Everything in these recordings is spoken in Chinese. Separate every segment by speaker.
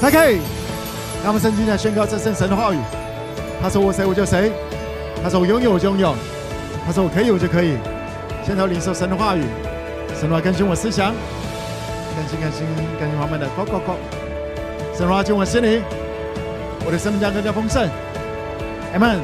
Speaker 1: 打开。让我们圣经来宣告这圣神的话语。他说我谁我就谁。他说我拥有我就拥有。他说我可以我就可以。现在领受神的话语，神的话更新我思想，更新更新更新方面的。Go Go Go！神的话进我心里，我的生命将更加丰盛。Amen。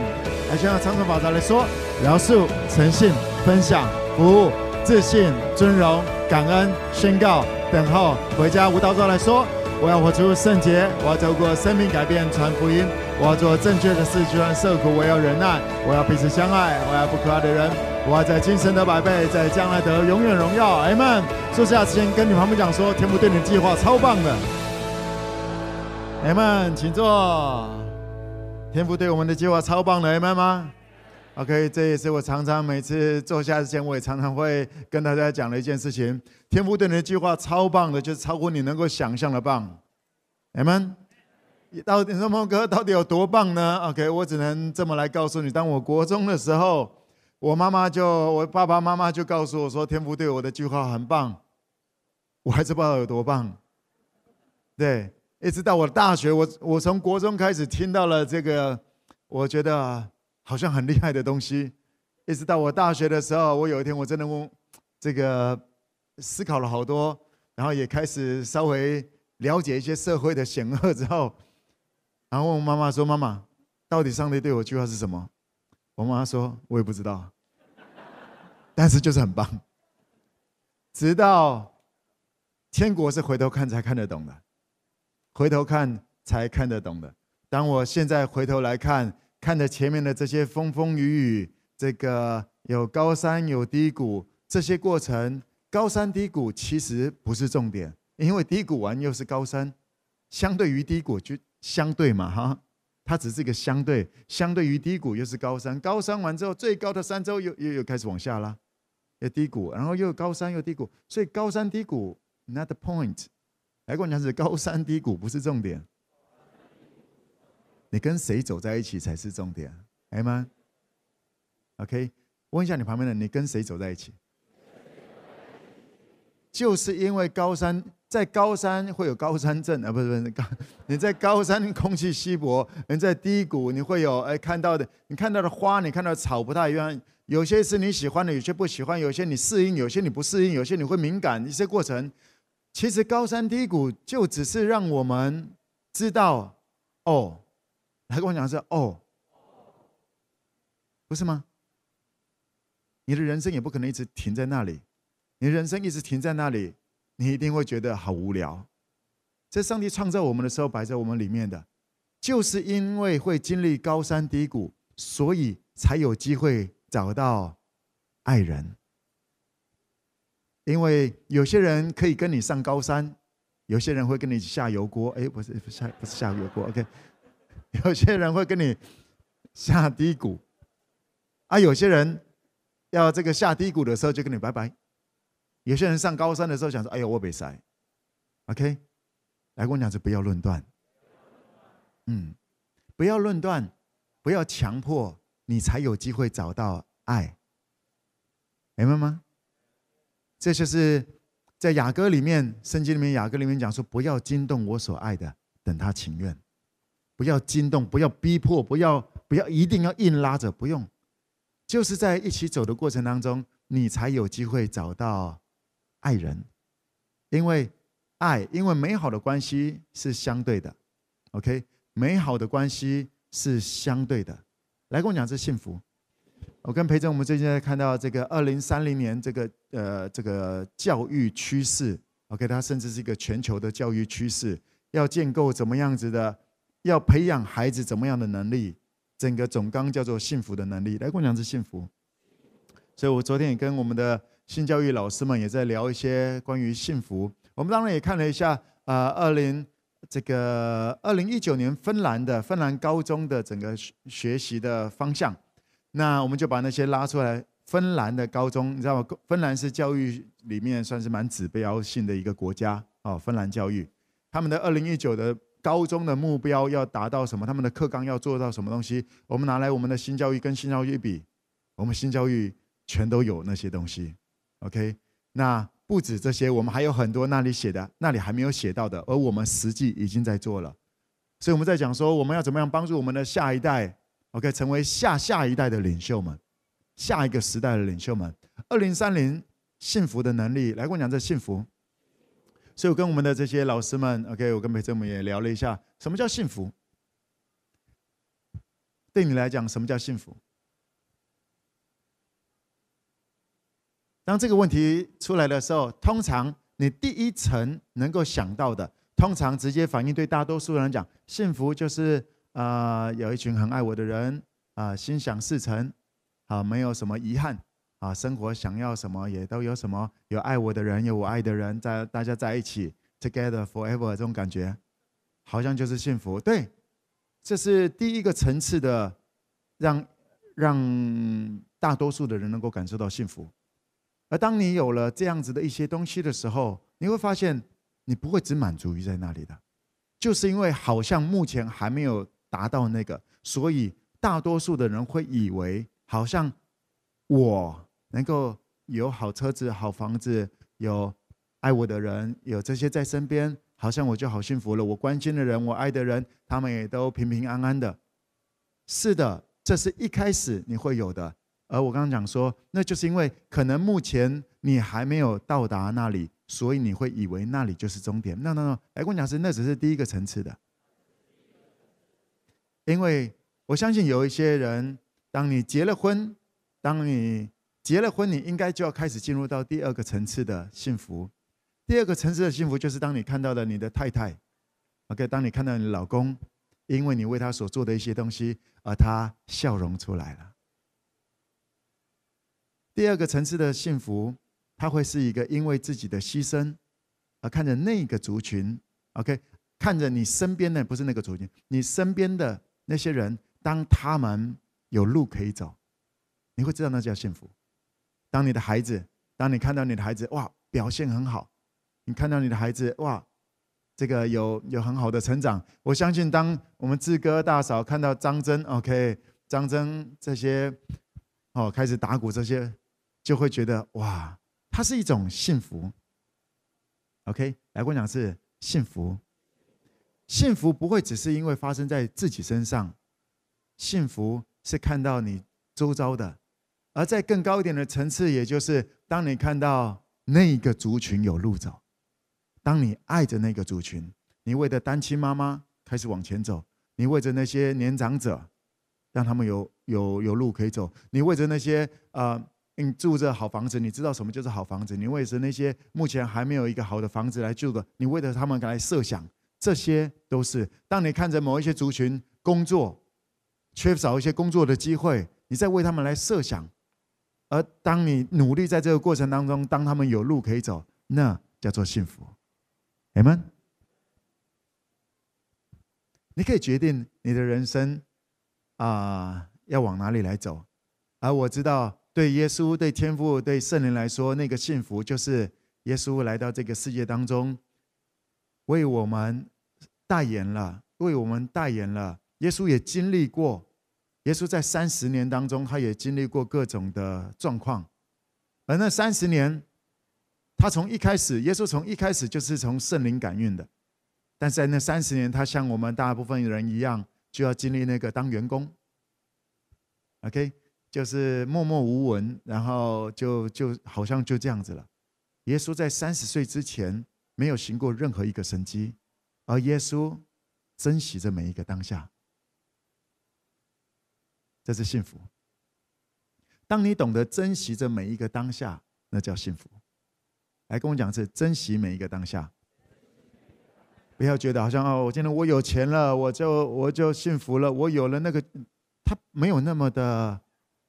Speaker 1: 来，宣告长存法则来说：饶恕、诚信、分享、服务、自信、尊荣、感恩、宣告、等候、回家。无祷告来说。我要活出圣洁，我要走过生命改变，传福音。我要做正确的事，就算受苦，我要忍耐。我要彼此相爱，我要不可爱的人。我要在今生得百倍，在将来得永远荣耀。阿门。坐下之前，跟你旁边讲说，天父对你的计划超棒的。阿门，请坐。天父对我们的计划超棒的，阿门吗？OK，这也是我常常每次坐下之前，我也常常会跟大家讲的一件事情。天父对你的计划超棒的，就是超过你能够想象的棒。阿门。到底什么歌到底有多棒呢？OK，我只能这么来告诉你。当我国中的时候，我妈妈就我爸爸妈妈就告诉我说，天父对我的计划很棒。我还是不知道有多棒。对，一直到我大学，我我从国中开始听到了这个，我觉得好像很厉害的东西。一直到我大学的时候，我有一天我真的问这个。思考了好多，然后也开始稍微了解一些社会的险恶之后，然后问我妈妈说：“妈妈，到底上帝对我计划是什么？”我妈妈说：“我也不知道，但是就是很棒。”直到天国是回头看才看得懂的，回头看才看得懂的。当我现在回头来看，看着前面的这些风风雨雨，这个有高山有低谷，这些过程。高山低谷其实不是重点，因为低谷完又是高山，相对于低谷就相对嘛哈，它只是一个相对，相对于低谷又是高山，高山完之后最高的山之后又又又开始往下啦，又低谷，然后又高山又低谷，所以高山低谷 not the point，来跟我讲是高山低谷不是重点，你跟谁走在一起才是重点，哎吗？OK，问一下你旁边的，你跟谁走在一起？就是因为高山，在高山会有高山症啊，不是不是高，你在高山空气稀薄，你在低谷你会有哎看到的，你看到的花，你看到的草不太一样，有些是你喜欢的，有些不喜欢，有些你适应，有些你不适应，有些你会敏感，一些过程，其实高山低谷就只是让我们知道，哦，他跟我讲的是哦，不是吗？你的人生也不可能一直停在那里。你人生一直停在那里，你一定会觉得好无聊。这上帝创造我们的时候摆在我们里面的，就是因为会经历高山低谷，所以才有机会找到爱人。因为有些人可以跟你上高山，有些人会跟你下油锅。哎，不是不是下不是下油锅，OK。有些人会跟你下低谷，啊，有些人要这个下低谷的时候就跟你拜拜。有些人上高山的时候想说：“哎呦，我被塞。” OK，来跟我讲是不要论断，嗯，不要论断，不要强迫，你才有机会找到爱，明白吗？这就是在雅歌里面，圣经里面雅歌里面讲说：“不要惊动我所爱的，等他情愿。”不要惊动，不要逼迫，不要不要一定要硬拉着，不用，就是在一起走的过程当中，你才有机会找到。爱人，因为爱，因为美好的关系是相对的，OK，美好的关系是相对的。来跟我讲，这幸福。我跟培正，我们最近在看到这个二零三零年这个呃这个教育趋势，OK，它甚至是一个全球的教育趋势，要建构怎么样子的，要培养孩子怎么样的能力，整个总纲叫做幸福的能力。来跟我讲，这幸福。所以我昨天也跟我们的。性教育老师们也在聊一些关于幸福。我们当然也看了一下，呃，二零这个二零一九年芬兰的芬兰高中的整个学习的方向。那我们就把那些拉出来。芬兰的高中，你知道吗？芬兰是教育里面算是蛮指标性的一个国家哦。芬兰教育，他们的二零一九的高中的目标要达到什么？他们的课纲要做到什么东西？我们拿来我们的新教育跟新教育比，我们新教育全都有那些东西。OK，那不止这些，我们还有很多那里写的，那里还没有写到的，而我们实际已经在做了。所以我们在讲说，我们要怎么样帮助我们的下一代，OK，成为下下一代的领袖们，下一个时代的领袖们。二零三零幸福的能力，来跟我讲这幸福。所以我跟我们的这些老师们，OK，我跟培正们也聊了一下，什么叫幸福？对你来讲，什么叫幸福？当这个问题出来的时候，通常你第一层能够想到的，通常直接反映对大多数人讲，幸福就是啊、有一群很爱我的人啊、心想事成啊，没有什么遗憾啊，生活想要什么也都有什么，有爱我的人，有我爱的人，在大家在一起，together forever 这种感觉，好像就是幸福。对，这是第一个层次的让，让大多数的人能够感受到幸福。而当你有了这样子的一些东西的时候，你会发现你不会只满足于在那里的，就是因为好像目前还没有达到那个，所以大多数的人会以为好像我能够有好车子、好房子，有爱我的人，有这些在身边，好像我就好幸福了。我关心的人，我爱的人，他们也都平平安安的。是的，这是一开始你会有的。而我刚刚讲说，那就是因为可能目前你还没有到达那里，所以你会以为那里就是终点。那那那，来跟我讲是那只是第一个层次的。因为我相信有一些人，当你结了婚，当你结了婚，你应该就要开始进入到第二个层次的幸福。第二个层次的幸福就是当你看到了你的太太，OK，当你看到你老公，因为你为他所做的一些东西，而他笑容出来了。第二个层次的幸福，它会是一个因为自己的牺牲，而看着那个族群，OK，看着你身边的不是那个族群，你身边的那些人，当他们有路可以走，你会知道那叫幸福。当你的孩子，当你看到你的孩子，哇，表现很好，你看到你的孩子，哇，这个有有很好的成长，我相信，当我们志哥大嫂看到张真，OK，张真这些，哦，开始打鼓这些。就会觉得哇，它是一种幸福。OK，来跟我讲是幸福。幸福不会只是因为发生在自己身上，幸福是看到你周遭的，而在更高一点的层次，也就是当你看到那个族群有路走，当你爱着那个族群，你为着单亲妈妈开始往前走，你为着那些年长者，让他们有有有路可以走，你为着那些。呃你住着好房子，你知道什么就是好房子？你为着那些目前还没有一个好的房子来住的，你为着他们来设想，这些都是当你看着某一些族群工作缺少一些工作的机会，你在为他们来设想。而当你努力在这个过程当中，当他们有路可以走，那叫做幸福。阿们，你可以决定你的人生啊、要往哪里来走，而我知道。对耶稣、对天父、对圣灵来说，那个幸福就是耶稣来到这个世界当中，为我们代言了，为我们代言了。耶稣也经历过，耶稣在三十年当中，他也经历过各种的状况。而那三十年，他从一开始，耶稣从一开始就是从圣灵感孕的，但是在那三十年，他像我们大部分人一样，就要经历那个当员工。OK。就是默默无闻，然后就就好像就这样子了。耶稣在三十岁之前没有行过任何一个神迹，而耶稣珍惜着每一个当下，这是幸福。当你懂得珍惜着每一个当下，那叫幸福。来跟我讲，是珍惜每一个当下，不要觉得好像哦，我今天我有钱了，我就我就幸福了，我有了那个，他没有那么的。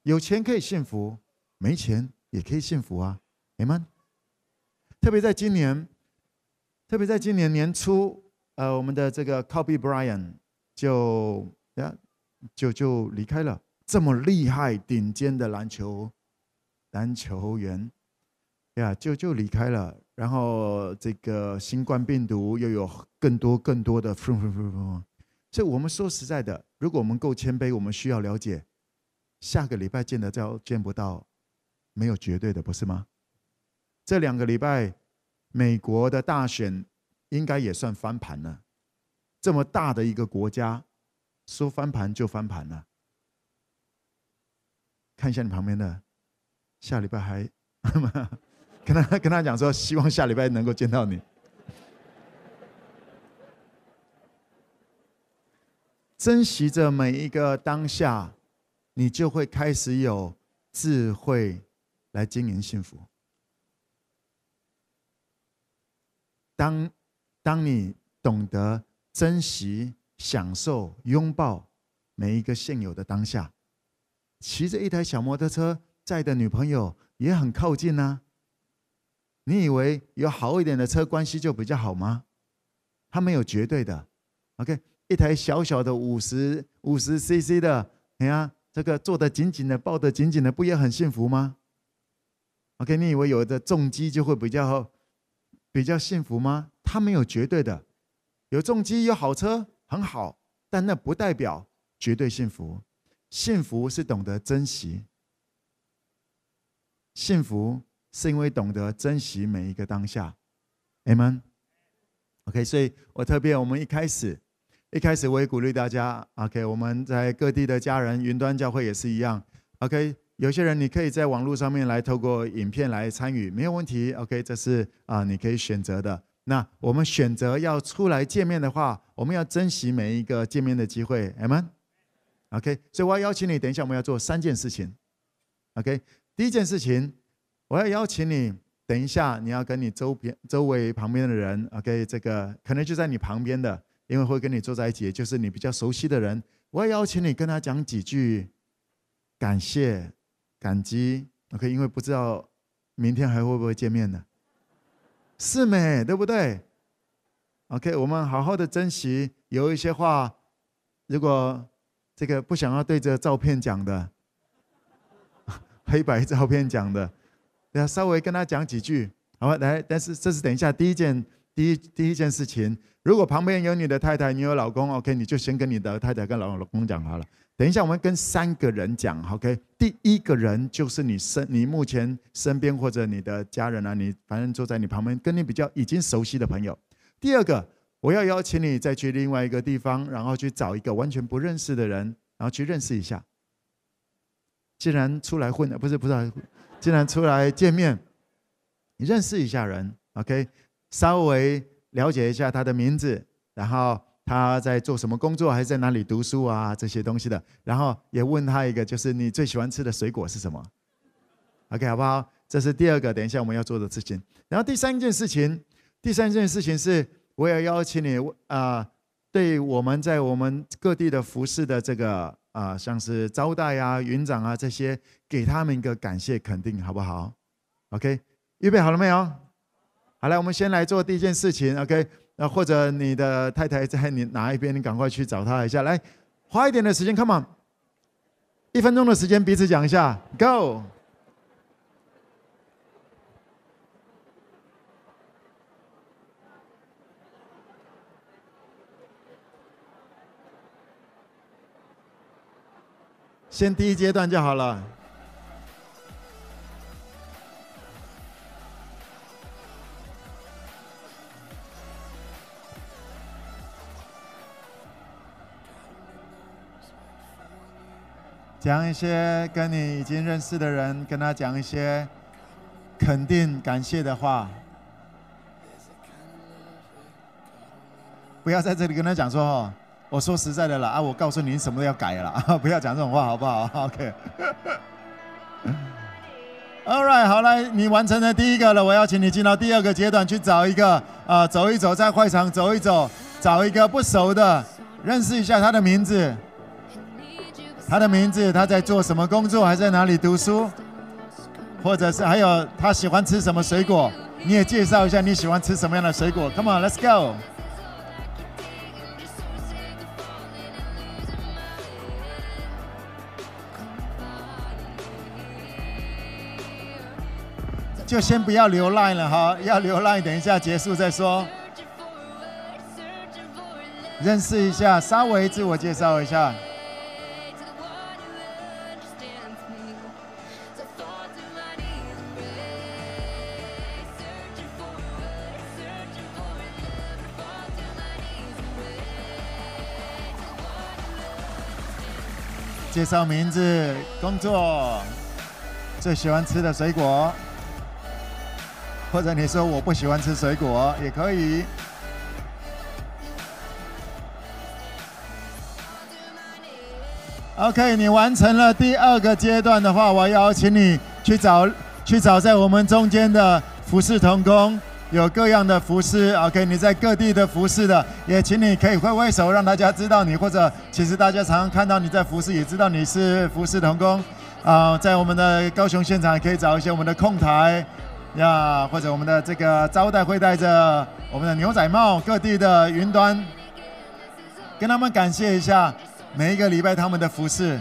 Speaker 1: 有钱可以幸福，没钱也可以幸福啊，你们。特别在今年，特别在今年年初，呃，我们的这个 Kobe bryan 就呀就就离开了，这么厉害顶尖的篮球篮球员，呀就就离开了。然后这个新冠病毒又有更多更多的，所以我们说实在的，如果我们够谦卑，我们需要了解。下个礼拜见得到见不到，没有绝对的，不是吗？这两个礼拜，美国的大选应该也算翻盘了。这么大的一个国家，说翻盘就翻盘了。看一下你旁边的，下礼拜还 跟他跟他讲说，希望下礼拜能够见到你。珍惜着每一个当下，你就会开始有智慧来经营幸福。当当你懂得珍惜、享受、拥抱每一个现有的当下。骑着一台小摩托车载的女朋友也很靠近呢、你以为有好一点的车关系就比较好吗？它没有绝对的。OK，一台小小的五十五十 CC 的，你看这个坐得紧紧的，抱得紧紧的，不也很幸福吗？OK，你以为有的重机就会比较比较幸福吗？它没有绝对的。有重机有好车很好，但那不代表绝对幸福。幸福是懂得珍惜，幸福是因为懂得珍惜每一个当下，Amen？OK，所以我特别，我们一开始，一开始我也鼓励大家，OK，我们在各地的家人，云端教会也是一样，OK，有些人你可以在网络上面来透过影片来参与，没有问题，OK，这是啊你可以选择的。那我们选择要出来见面的话，我们要珍惜每一个见面的机会。OK，所以我要邀请你，等一下我们要做三件事情。OK，第一件事情，我要邀请你，等一下你要跟你周边、周围旁边的人，OK，这个可能就在你旁边的，因为会跟你坐在一起，就是你比较熟悉的人，我要邀请你跟他讲几句感谢、感激。OK，因为不知道明天还会不会见面呢？是没，对不对？OK，我们好好的珍惜，有一些话，如果。这个不想要对着照片讲的，黑白照片讲的，要稍微跟他讲几句，好吧？来，但是这是等一下第一件，第一第一件事情。如果旁边有你的太太，你有老公，OK，你就先跟你的太太跟老老公讲好了。等一下我们跟三个人讲，OK。第一个人就是你身，你目前身边或者你的家人啊，你反正坐在你旁边，跟你比较已经熟悉的朋友。第二个。我要邀请你再去另外一个地方，然后去找一个完全不认识的人，然后去认识一下。既然出来混的，不是不是，既然出来见面，你认识一下人，OK？稍微了解一下他的名字，然后他在做什么工作，还是在哪里读书啊，这些东西的。然后也问他一个，就是你最喜欢吃的水果是什么？OK，好不好？这是第二个，等一下我们要做的事情。然后第三件事情，第三件事情是。我也邀请你啊、呃，对我们在我们各地的服侍的这个啊、像是招待啊、云长啊这些，给他们一个感谢肯定，好不好？OK，预备好了没有？好，来，我们先来做第一件事情。OK，那或者你的太太在你哪一边，你赶快去找她一下。来，花一点的时间，Come on，一分钟的时间，彼此讲一下，Go。先第一阶段就好了。讲一些跟你已经认识的人，跟他讲一些肯定、感谢的话。不要在这里跟他讲说哦。我说实在的啦，啊，我告诉你，什么都要改了，不要讲这种话，好不好？OK。All right，好来，你完成了第一个了，我要请你进到第二个阶段去找一个啊、走一走，在会场走一走，找一个不熟的，认识一下他的名字，他的名字，他在做什么工作，还在哪里读书，或者是还有他喜欢吃什么水果，你也介绍一下你喜欢吃什么样的水果。Come on，let's go。就先不要流浪了哈，要流浪等一下结束再说。认识一下，稍微自我介绍一下。介绍名字，工作，最喜欢吃的水果。或者你说我不喜欢吃水果也可以。OK，你完成了第二个阶段的话，我邀请你去找去找在我们中间的服侍同工，有各样的服侍。OK，你在各地的服侍的，也请你可以挥挥手，让大家知道你，或者其实大家常常看到你在服侍，也知道你是服侍同工。啊，在我们的高雄现场也可以找一些我们的控台呀，或者我们的这个招待会带着我们的牛仔帽，各地的云端，跟他们感谢一下。每一个礼拜，他们的服侍，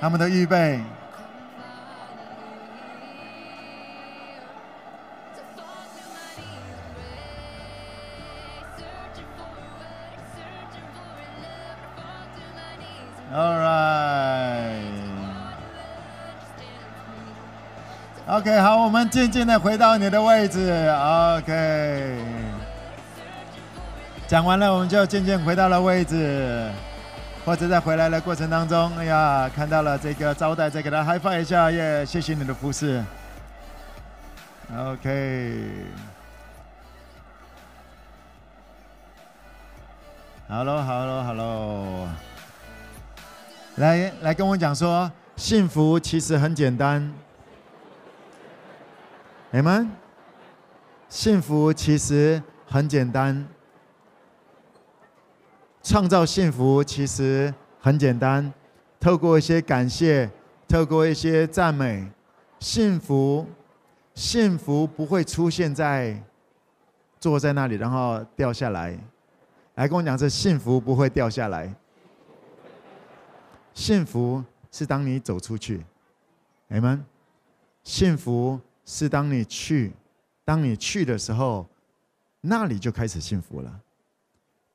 Speaker 1: 他们的预备。All right。OK，好，我们静静的回到你的位置。OK。讲完了，我们就渐渐回到了位置。或者在回来的过程当中，哎呀，看到了这个招待，再给他 high five 一下，耶！谢谢你的服侍。OK。Hello，Hello，Hello。来，来跟我讲说，幸福其实很简单。你们，幸福其实很简单。创造幸福其实很简单，透过一些感谢，透过一些赞美，幸福，幸福不会出现在坐在那里然后掉下来。来跟我讲，这幸福不会掉下来。幸福是当你走出去，你们，幸福是当你去，当你去的时候，那里就开始幸福了。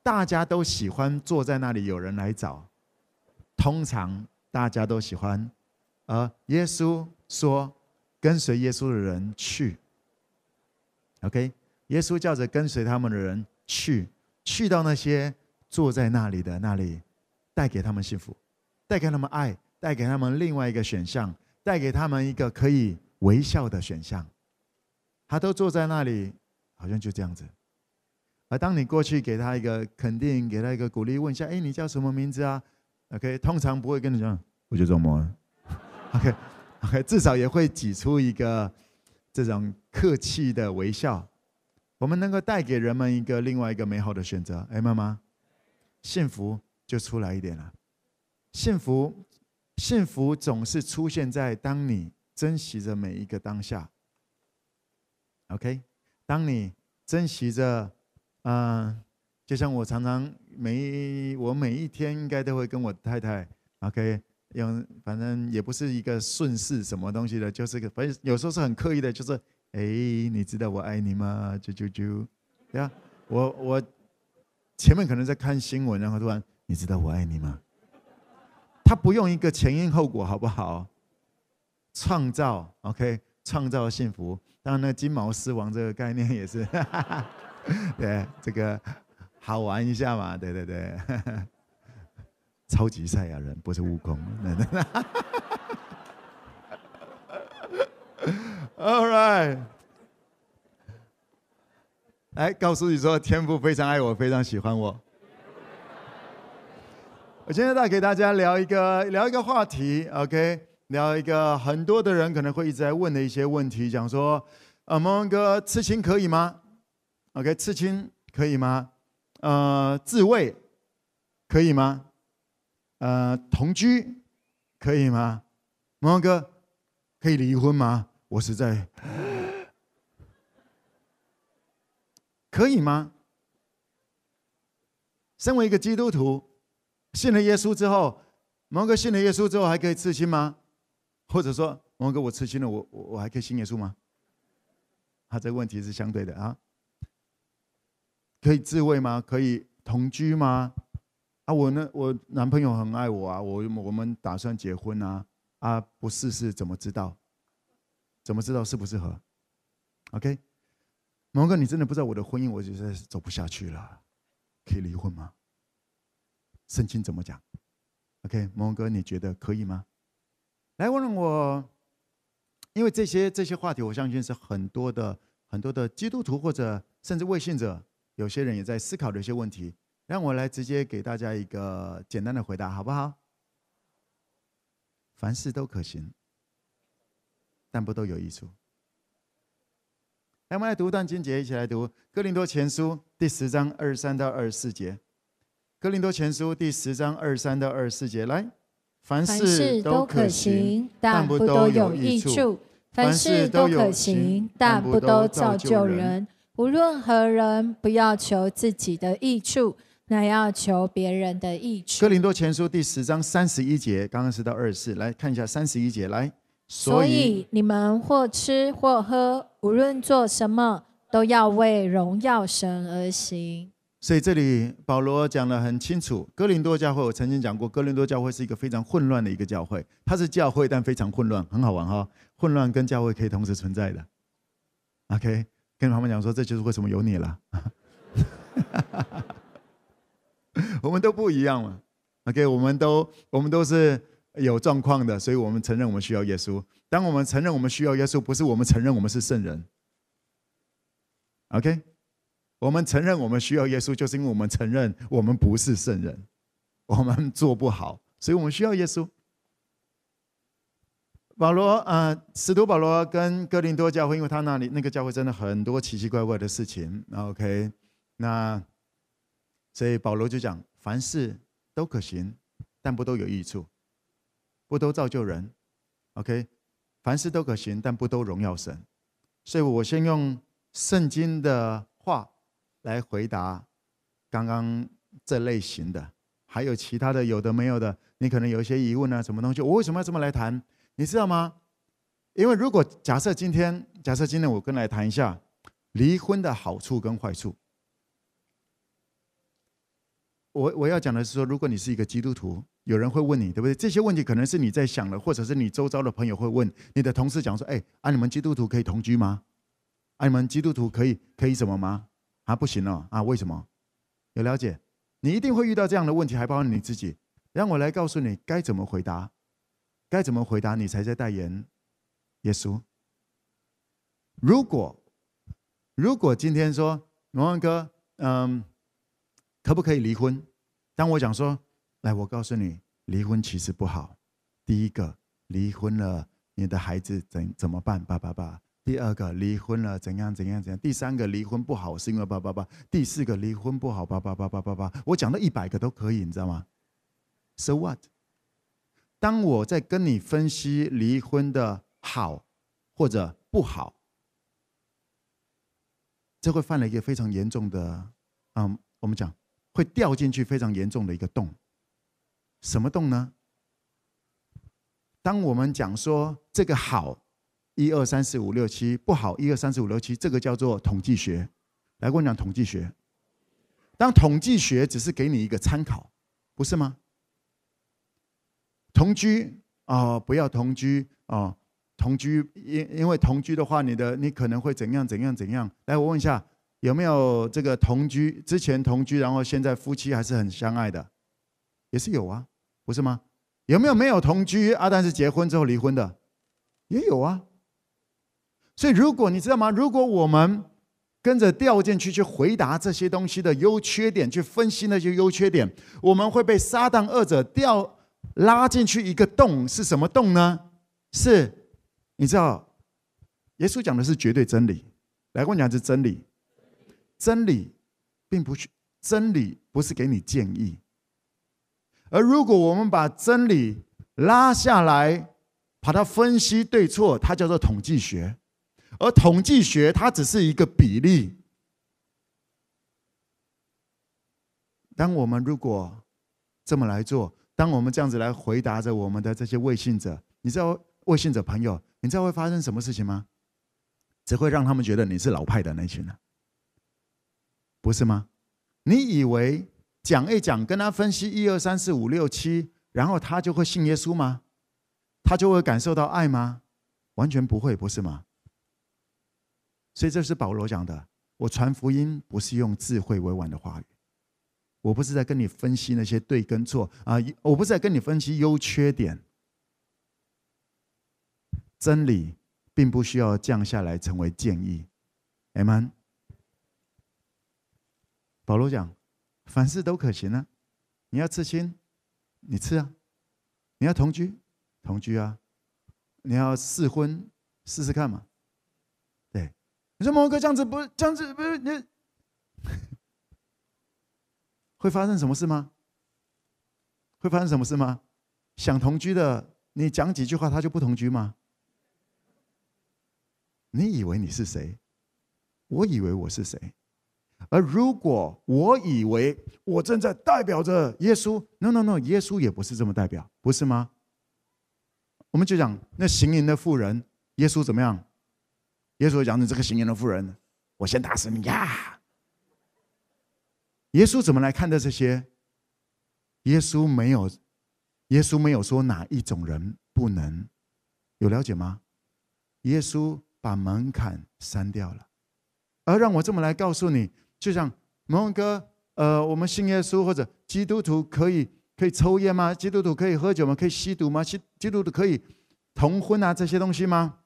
Speaker 1: 大家都喜欢坐在那里，有人来找。通常大家都喜欢，而耶稣说：“跟随耶稣的人去。” OK，耶稣叫着跟随他们的人去，去到那些坐在那里的那里，带给他们幸福，带给他们爱，带给他们另外一个选项，带给他们一个可以微笑的选项。他都坐在那里，好像就这样子。而当你过去给他一个肯定，给他一个鼓励，问一下：“哎，你叫什么名字啊？”OK，通常不会跟你讲，我就这么。OK，OK，至少也会挤出一个这种客气的微笑。我们能够带给人们一个另外一个美好的选择。哎，妈妈，幸福就出来一点了。幸福，幸福总是出现在当你珍惜着每一个当下。OK，当你珍惜着。嗯、就像我常常每我每一天应该都会跟我太太，OK，用反正也不是一个顺势什么东西的，就是个反正有时候是很刻意的，就是哎，你知道我爱你吗？啾啾啾，对啊，我我前面可能在看新闻，然后突然你知道我爱你吗？他不用一个前因后果，好不好？创造 OK，创造幸福。当然，那金毛狮王这个概念也是。哈哈哈。对，这个好玩一下嘛，对对对，超级赛亚人不是悟空。All right，来告诉你说，天父非常爱我，非常喜欢我。我今天再给大家聊一个聊一个话题，OK，聊一个很多的人可能会一直在问的一些问题，讲说，呃，蒙文哥刺青可以吗？OK，刺青可以吗？呃，自慰可以吗？呃，同居可以吗？蒙哥可以离婚吗？我实在 可以吗？身为一个基督徒，信了耶稣之后，蒙哥信了耶稣之后还可以刺青吗？或者说，蒙哥我刺青了，我我我还可以信耶稣吗？他这个问题是相对的啊。可以自慰吗？可以同居吗？啊，我呢，我男朋友很爱我啊，我我们打算结婚啊，啊，不试试怎么知道？怎么知道适不适合？OK，蒙哥，你真的不知道我的婚姻，我觉得走不下去了，可以离婚吗？圣经怎么讲？OK，蒙哥，你觉得可以吗？来问问我，因为这些这些话题，我相信是很多的很多的基督徒或者甚至未信者，有些人也在思考的一些问题。让我来直接给大家一个简单的回答，好不好？凡事都可行，但不都有益处。来，我们来读一段经节，一起来读《哥林多前书》第十章二十三到二十四节。《哥林多前书》第十章二十三到二十四节，来。凡事都可行，但不都有益处；凡事都可行，但不都造就人。无论何人，不要求自己的益处，乃要求别人的益处。哥林多前书第十章三十一节，刚刚是到二十四，来看一下三十一节，来。所以你们或吃或喝，无论做什么，都要为荣耀神而行。所以这里保罗讲得很清楚，哥林多教会我曾经讲过，哥林多教会是一个非常混乱的一个教会，它是教会但非常混乱，很好玩哈、混乱跟教会可以同时存在的。OK，跟他们讲说，这就是为什么有你了，我们都不一样了。OK，我们都我们都是有状况的，所以我们承认我们需要耶稣。当我们承认我们需要耶稣，不是我们承认我们是圣人。OK。我们承认我们需要耶稣，就是因为我们承认我们不是圣人，我们做不好，所以我们需要耶稣。保罗，呃，使徒保罗跟哥林多教会，因为他那里那个教会真的很多奇奇怪怪的事情。OK，那所以保罗就讲，凡事都可行，但不都有益处，不都造就人。OK，凡事都可行，但不都荣耀神。所以我先用圣经的话。来回答刚刚这类型的，还有其他的有的没有的，你可能有一些疑问啊，什么东西？我为什么要这么来谈？你知道吗？因为如果假设今天，假设今天我跟来谈一下离婚的好处跟坏处，我我要讲的是说，如果你是一个基督徒，有人会问你，对不对？这些问题可能是你在想的，或者是你周遭的朋友会问你的同事讲说，哎，啊，你们基督徒可以同居吗？啊，你们基督徒可以可以什么吗？啊，不行了啊！为什么？有了解？你一定会遇到这样的问题，还包括你自己。让我来告诉你该怎么回答，该怎么回答，你才在代言耶稣。如果如果今天说龙文哥，嗯，可不可以离婚？当我讲说，来，我告诉你，离婚其实不好。第一个，离婚了，你的孩子怎怎么办？爸爸爸。第二个离婚了，怎样怎样怎样？第三个离婚不好，是因为叭叭叭。第四个离婚不好，叭叭叭叭叭叭。我讲到一百个都可以，你知道吗？So what？当我在跟你分析离婚的好或者不好，这会犯了一个非常严重的，嗯，我们讲会掉进去非常严重的一个洞。什么洞呢？当我们讲说这个好。一二三四五六七不好，一二三四五六七，这个叫做统计学。来，跟我讲统计学。当统计学只是给你一个参考，不是吗？同居啊、不要同居啊、同居因因为同居的话，你的你可能会怎样怎样怎样。来，我问一下，有没有这个同居之前同居，然后现在夫妻还是很相爱的？也是有啊，不是吗？有没有没有同居啊，但是结婚之后离婚的？也有啊。所以，如果你知道吗？如果我们跟着掉进去去回答这些东西的优缺点，去分析那些优缺点，我们会被撒旦二者掉拉进去一个洞。是什么洞呢？是，你知道，耶稣讲的是绝对真理。来，我讲的是真理。真理并不是真理，不是给你建议。而如果我们把真理拉下来，把它分析对错，它叫做统计学。而统计学它只是一个比例。当我们如果这么来做，当我们这样子来回答着我们的这些未信者，你知道未信者朋友，你知道会发生什么事情吗？只会让他们觉得你是老派的那群人，不是吗？你以为讲一讲，跟他分析一二三四五六七，然后他就会信耶稣吗？他就会感受到爱吗？完全不会，不是吗？所以这是保罗讲的，我传福音不是用智慧委婉的话语，我不是在跟你分析那些对跟错啊，我不是在跟你分析优缺点。真理并不需要降下来成为建议。阿门。保罗讲，凡事都可行啊。你要刺青，你刺啊；你要同居，同居啊；你要试婚，试试看嘛。你说某哥这样子不这样子不是你，会发生什么事吗？会发生什么事吗？想同居的，你讲几句话，他就不同居吗？你以为你是谁？我以为我是谁？而如果我以为我正在代表着耶稣，no no no，耶稣也不是这么代表，不是吗？我们就讲那行淫的妇人，耶稣怎么样？耶稣讲你这个行淫的妇人，我先打死你呀！耶稣怎么来看待这些？耶稣没有，耶稣没有说哪一种人不能，有了解吗？耶稣。把门槛删掉了，而让我这么来告诉你，就像蒙哥，呃，我们信耶稣或者基督徒可以可以抽烟吗？基督徒可以喝酒吗？可以吸毒吗？基基督徒可以同婚啊这些东西吗？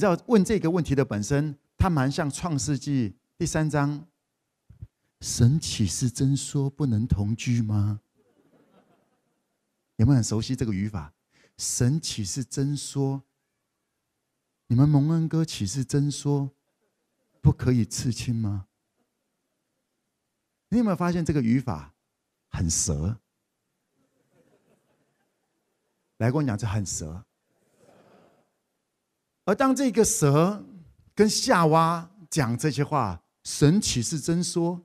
Speaker 1: 你知道问这个问题的本身，它蛮像创世纪第三章，神岂是真说不能同居吗？有没有很熟悉这个语法？神岂是真说？你们蒙恩哥岂是真说不可以刺青吗？你有没有发现这个语法很蛇？来跟我讲，这很蛇。而当这个蛇跟夏娃讲这些话，神岂是真说？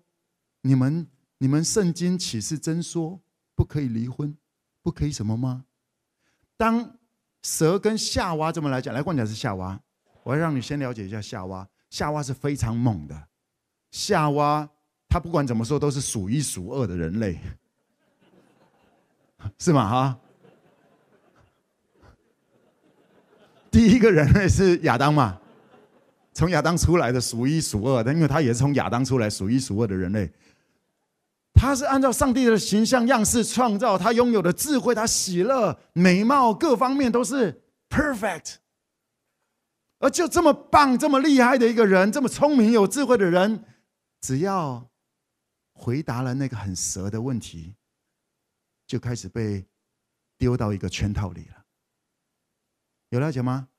Speaker 1: 你们你们圣经岂是真说不可以离婚，不可以什么吗？当蛇跟夏娃这么来讲，来，关键是夏娃。我要让你先了解一下夏娃。夏娃是非常猛的。夏娃，他不管怎么说都是数一数二的人类，是吗？哈。第一个人类是亚当嘛？从亚当出来的数一数二，的因为他也是从亚当出来数一数二的人类。他是按照上帝的形象样式创造，他拥有的智慧，他喜乐、美貌各方面都是 perfect。而就这么棒、这么厉害的一个人，这么聪明、有智慧的人，只要回答了那个很蛇的问题，就开始被丢到一个圈套里了。有了解吗？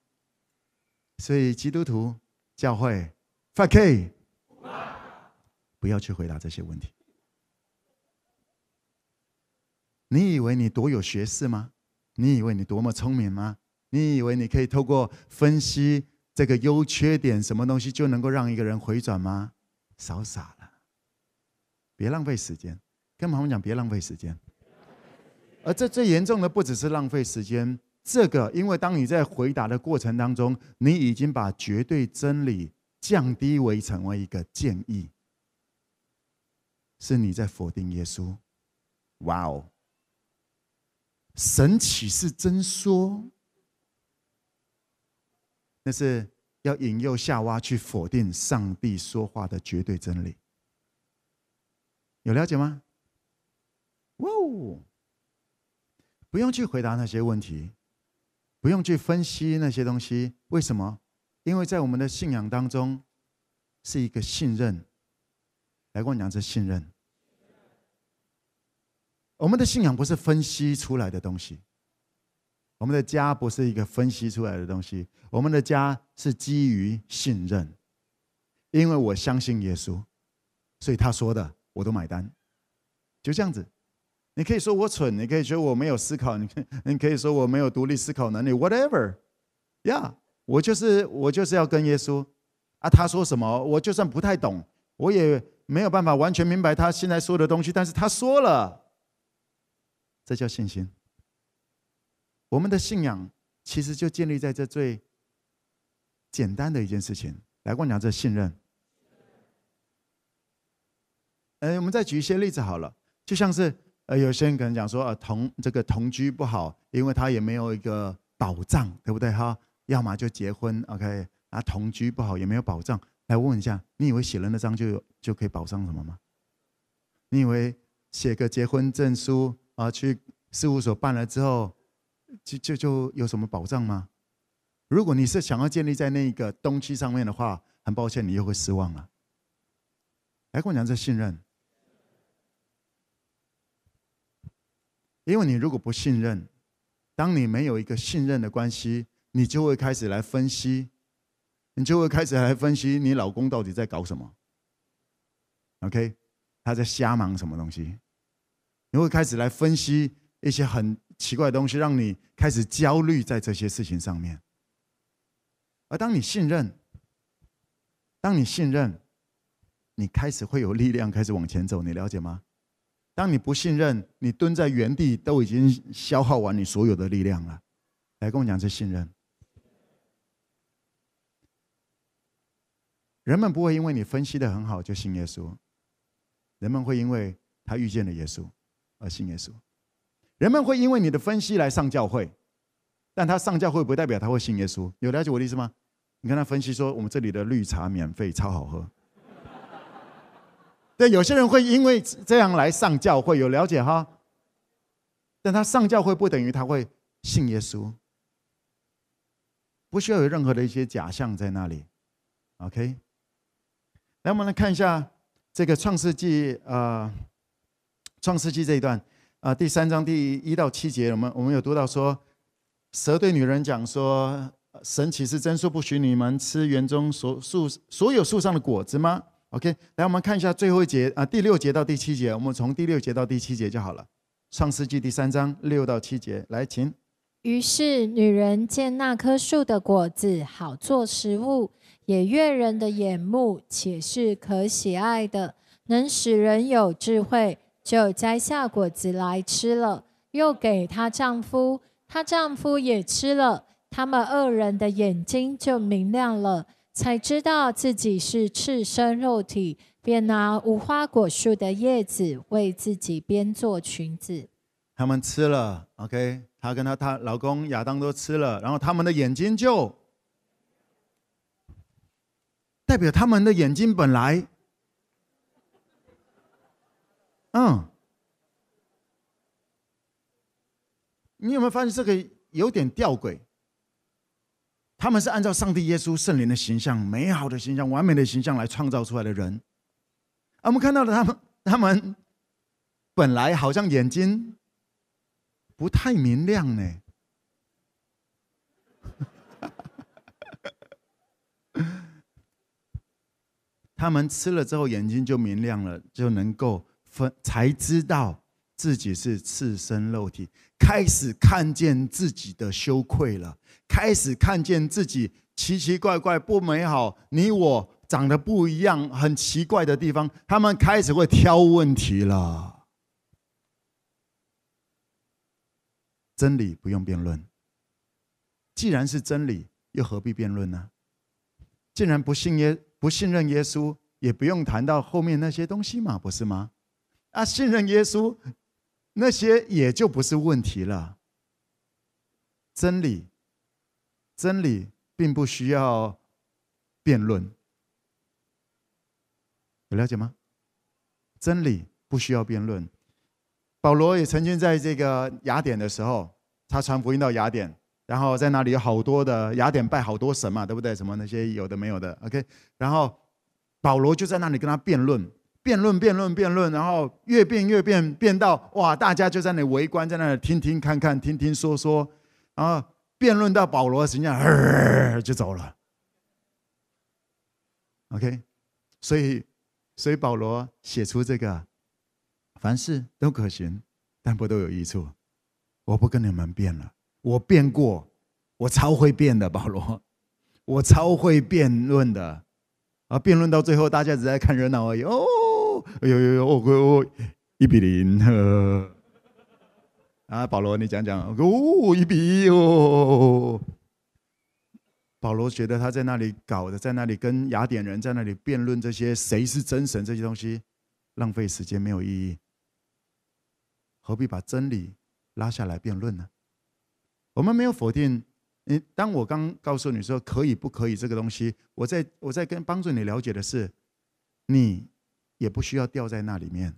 Speaker 1: 所以基督徒教会 fuck，不要去回答这些问题。你以为你多有学识吗？你以为你多么聪明吗？你以为你可以透过分析这个优缺点，什么东西就能够让一个人回转吗？少傻了！别浪费时间。跟朋友讲，别浪费时间。而这最严重的不只是浪费时间，这个因为当你在回答的过程当中，你已经把绝对真理降低为成为一个建议，是你在否定耶稣。哇哦！神岂是真说？那是要引诱夏娃去否定上帝说话的绝对真理，有了解吗？哇哦！不用去回答那些问题，不用去分析那些东西。为什么？因为在我们的信仰当中，是一个信任。来跟我讲，这信任。我们的信仰不是分析出来的东西。我们的家不是一个分析出来的东西，我们的家是基于信任，因为我相信耶稣，所以他说的我都买单，就这样子。你可以说我蠢，你可以说我没有思考，你可你可以说我没有独立思考能力，whatever，呀我就是我就是要跟耶稣啊，他说什么，我就算不太懂，我也没有办法完全明白他现在说的东西，但是他说了，这叫信心。我们的信仰其实就建立在这最简单的一件事情。来，跟我讲这信任。哎，我们再举一些例子好了，就像是呃，有些人可能讲说，呃，同这个同居不好，因为他也没有一个保障，对不对哈？要么就结婚，OK？啊，同居不好也没有保障。来问一下，你以为写了那张就就可以保障什么吗？你以为写个结婚证书啊，去事务所办了之后，就就就有什么保障吗？如果你是想要建立在那个东西上面的话，很抱歉，你又会失望了。来跟我讲这信任，因为你如果不信任，当你没有一个信任的关系，你就会开始来分析，你就会开始来分析你老公到底在搞什么。OK。他在瞎忙什么东西？你会开始来分析一些很奇怪的东西，让你开始焦虑在这些事情上面。而当你信任，当你信任，你开始会有力量开始往前走。你了解吗？当你不信任，你蹲在原地都已经消耗完你所有的力量了。来跟我讲这信任。人们不会因为你分析的很好就信耶稣。人们会因为他遇见了耶稣而信耶稣，人们会因为你的分析来上教会，但他上教会不代表他会信耶稣。有了解我的意思吗？你跟他分析说，我们这里的绿茶免费，超好喝。对，有些人会因为这样来上教会，有了解哈？但他上教会不等于他会信耶稣，不需要有任何的一些假象在那里。OK，来，我们来看一下。这个创世纪啊，创世纪这一段啊，第三章第一到七节，我们我们有读到说，蛇对女人讲说，神岂是真说不许你们吃园中所树所有树上的果子吗？OK，来我们看一下最后一节啊，第六节到第七节，我们从第六节到第七节就好了。创世纪第三章六到七节，来，请。
Speaker 2: 于是女人见那棵树的果子好做食物。也悦人的眼目，且是可喜爱的，能使人有智慧，就摘下果子来吃了，又给她丈夫，她丈夫也吃了，他们二人的眼睛就明亮了，才知道自己是赤身肉体，便拿无花果树的叶子为自己编做裙子。
Speaker 1: 他们吃了，OK，她跟她她老公亚当都吃了，然后他们的眼睛就。代表他们的眼睛本来，嗯，你有没有发现这个有点吊诡？他们是按照上帝、耶稣、圣灵的形象、美好的形象、完美的形象来创造出来的人，而我们看到了他们，他们本来好像眼睛不太明亮呢。他们吃了之后，眼睛就明亮了，就能够分，才知道自己是赤身肉体，开始看见自己的羞愧了，开始看见自己奇奇怪怪、不美好，你我长得不一样，很奇怪的地方，他们开始会挑问题了。真理不用辩论，既然是真理，又何必辩论呢？既然不信耶。不信任耶稣，也不用谈到后面那些东西嘛，不是吗？啊，信任耶稣，那些也就不是问题了。真理，真理并不需要辩论，有了解吗？真理不需要辩论。保罗也曾经在这个雅典的时候，他传福音到雅典。然后在那里有好多的雅典拜好多神嘛，对不对？什么那些有的没有的，OK。然后保罗就在那里跟他辩论，辩论，辩论，辩论，然后越辩越辩，辩到哇，大家就在那里围观，在那里听听看看，听听说说，然后辩论到保罗形象，呃，就走了。OK，所以所以保罗写出这个，凡事都可行，但不都有益处。我不跟你们辩了。我辩过，我超会辩的，保罗，我超会辩论的，啊，辩论到最后，大家只在看热闹而已。哦，哎呦呦呦，哦哦，一比零，呵，啊，保罗，你讲讲，哦，一比一哦。保罗觉得他在那里搞的，在那里跟雅典人在那里辩论这些谁是真神这些东西，浪费时间没有意义，何必把真理拉下来辩论呢？我们没有否定你。当我刚告诉你说可以不可以这个东西，我在我在跟帮助你了解的是，你也不需要掉在那里面。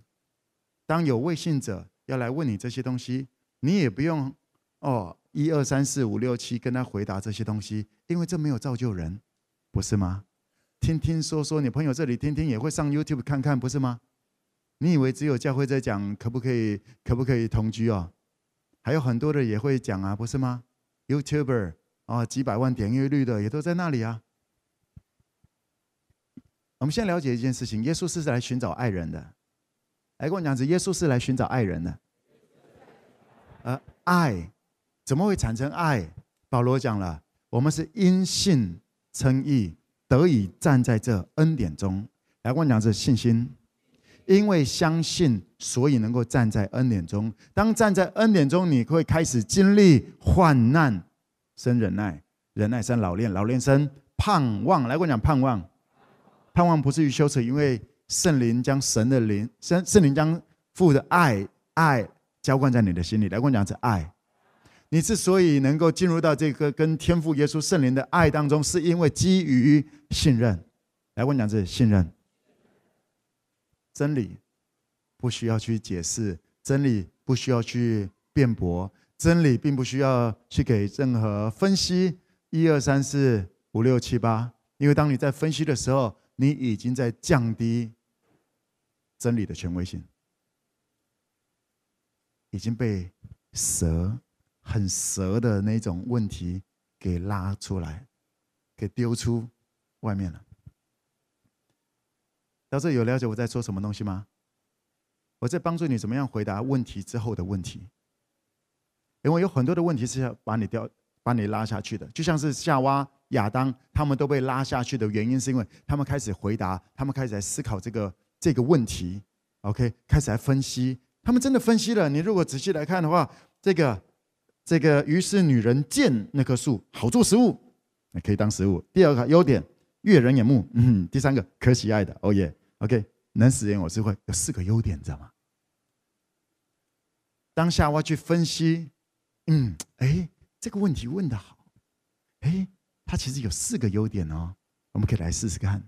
Speaker 1: 当有未信者要来问你这些东西，你也不用哦，一二三四五六七跟他回答这些东西，因为这没有造就人，不是吗？听听说说，你朋友这里听听也会上 YouTube 看看，不是吗？你以为只有教会在讲可不可以可不可以同居哦？还有很多的也会讲啊，不是吗？YouTuber 啊，几百万点阅率的也都在那里啊。我们先了解一件事情：耶稣是来寻找爱人的。来跟我讲，是耶稣是来寻找爱人的。而爱怎么会产生爱？保罗讲了，我们是因信称义，得以站在这恩典中。来跟我讲，是信心。因为相信，所以能够站在恩典中。当站在恩典中，你会开始经历患难，生忍耐，忍耐生老练，老练生盼望。来，跟我讲盼望。盼望不至于羞耻，因为圣灵将神的灵，圣圣灵将父的爱爱浇灌在你的心里。来，跟我讲这爱。你之所以能够进入到这个跟天父耶稣圣灵的爱当中，是因为基于信任。来，跟我讲这信任。真理不需要去解释，真理不需要去辩驳，真理并不需要去给任何分析。一二三四五六七八，因为当你在分析的时候，你已经在降低真理的权威性，已经被蛇很蛇的那种问题给拉出来，给丢出外面了。到这有了解我在说什么东西吗？我在帮助你怎么样回答问题之后的问题，因为有很多的问题是要把你掉、把你拉下去的，就像是夏娃、亚当他们都被拉下去的原因，是因为他们开始回答，他们开始来思考这个这个问题，OK，开始来分析，他们真的分析了。你如果仔细来看的话，这个这个，于是女人见那棵树好做食物，可以当食物。第二个优点。悦人眼目，嗯，第三个可喜爱的，哦耶，OK，能使人有智慧，有四个优点，知道吗？当夏娃去分析，嗯，哎，这个问题问得好，哎，它其实有四个优点哦，我们可以来试试看。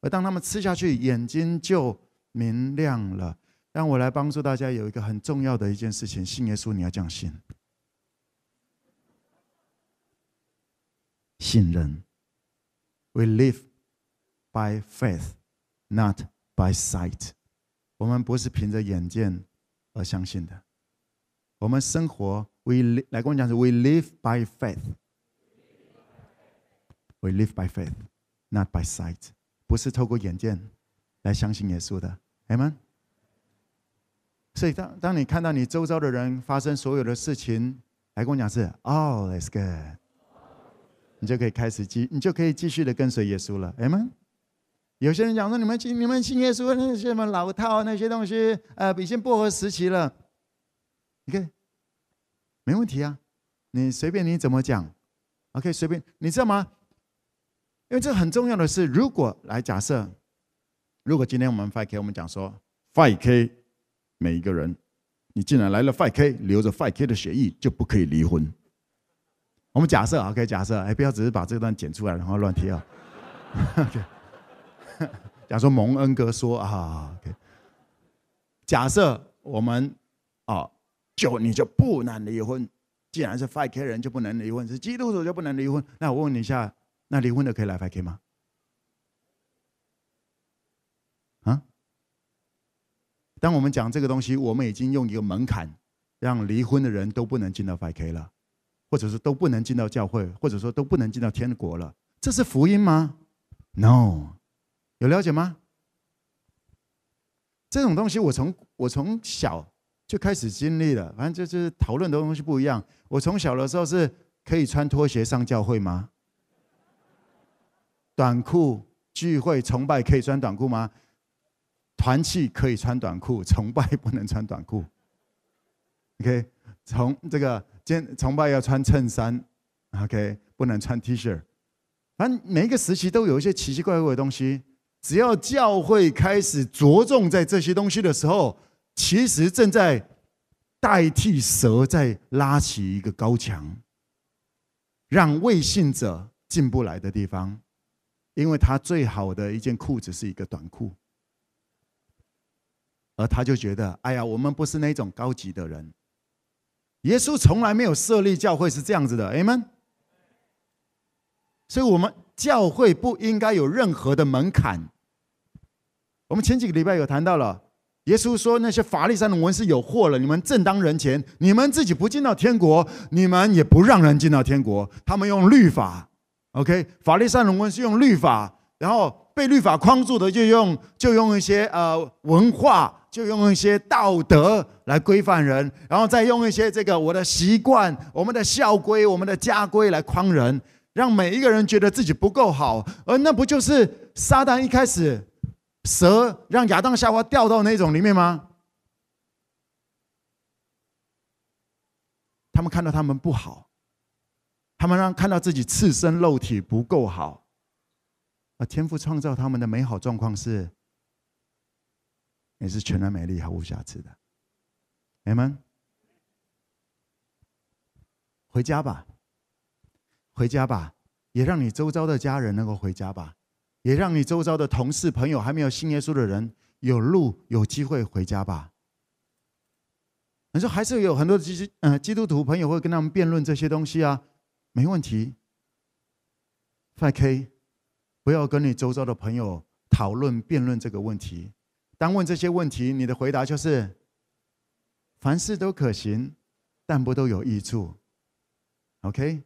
Speaker 1: 而当他们吃下去，眼睛就明亮了。让我来帮助大家有一个很重要的一件事情：信耶稣，你要这样信，信任。We live by faith, not by sight。我们不是凭着眼见而相信的。我们生活，we 来跟我讲是，we live by faith。We live by faith, not by sight。不是透过眼见来相信耶稣的，Amen。所以当当你看到你周遭的人发生所有的事情，来跟我讲是，Oh, that's good。你就可以开始继，你就可以继续的跟随耶稣了，哎们。有些人讲说，你们信你们信耶稣那些什么老套那些东西，呃，已经不合时期了。你看，没问题啊，你随便你怎么讲，OK，随便，你知道吗？因为这很重要的是，如果来假设，如果今天我们 Five K 我们讲说 Five K 每一个人，你既然来了 5K，流着 5K 的血液，就不可以离婚。我们假设啊，OK，假设，哎，不要只是把这段剪出来，然后乱贴啊。OK，假如说蒙恩哥说啊，OK，假设我们啊，就你就不能离婚，既然是 5K 人就不能离婚，是基督徒就不能离婚。那我问你一下，那离婚的可以来 5K 吗？啊？当我们讲这个东西，我们已经用一个门槛，让离婚的人都不能进到 5K 了。或者是都不能进到教会，或者说都不能进到天国了，这是福音吗？No，有了解吗？这种东西我从我从小就开始经历了，反正就是讨论的东西不一样。我从小的时候是可以穿拖鞋上教会吗？短裤聚会崇拜可以穿短裤吗？团契可以穿短裤，崇拜不能穿短裤。OK，从这个。先崇拜要穿衬衫，OK，不能穿 T 恤。反正每一个时期都有一些奇奇怪怪的东西。只要教会开始着重在这些东西的时候，其实正在代替蛇在拉起一个高墙，让未信者进不来的地方。因为他最好的一件裤子是一个短裤，而他就觉得，哎呀，我们不是那种高级的人。耶稣从来没有设立教会是这样子的，Amen。所以，我们教会不应该有任何的门槛。我们前几个礼拜有谈到了，耶稣说那些法利赛人文士有祸了，你们正当人前，你们自己不进到天国，你们也不让人进到天国。他们用律法，OK，法利赛人文士用律法，然后被律法框住的就用就用一些呃文化，就用一些道德来规范人，然后再用一些这个我的习惯、我们的校规、我们的家规来框人。让每一个人觉得自己不够好，而那不就是撒旦一开始蛇让亚当夏娃掉到那种里面吗？他们看到他们不好，他们让看到自己赤身肉体不够好，啊天赋创造他们的美好状况是，也是全然美丽、毫无瑕疵的。你们回家吧。回家吧，也让你周遭的家人能够回家吧，也让你周遭的同事、朋友还没有信耶稣的人有路、有机会回家吧。你说还是有很多基嗯、呃、基督徒朋友会跟他们辩论这些东西啊，没问题。Five K，不要跟你周遭的朋友讨论辩论这个问题。当问这些问题，你的回答就是：凡事都可行，但不都有益处。OK。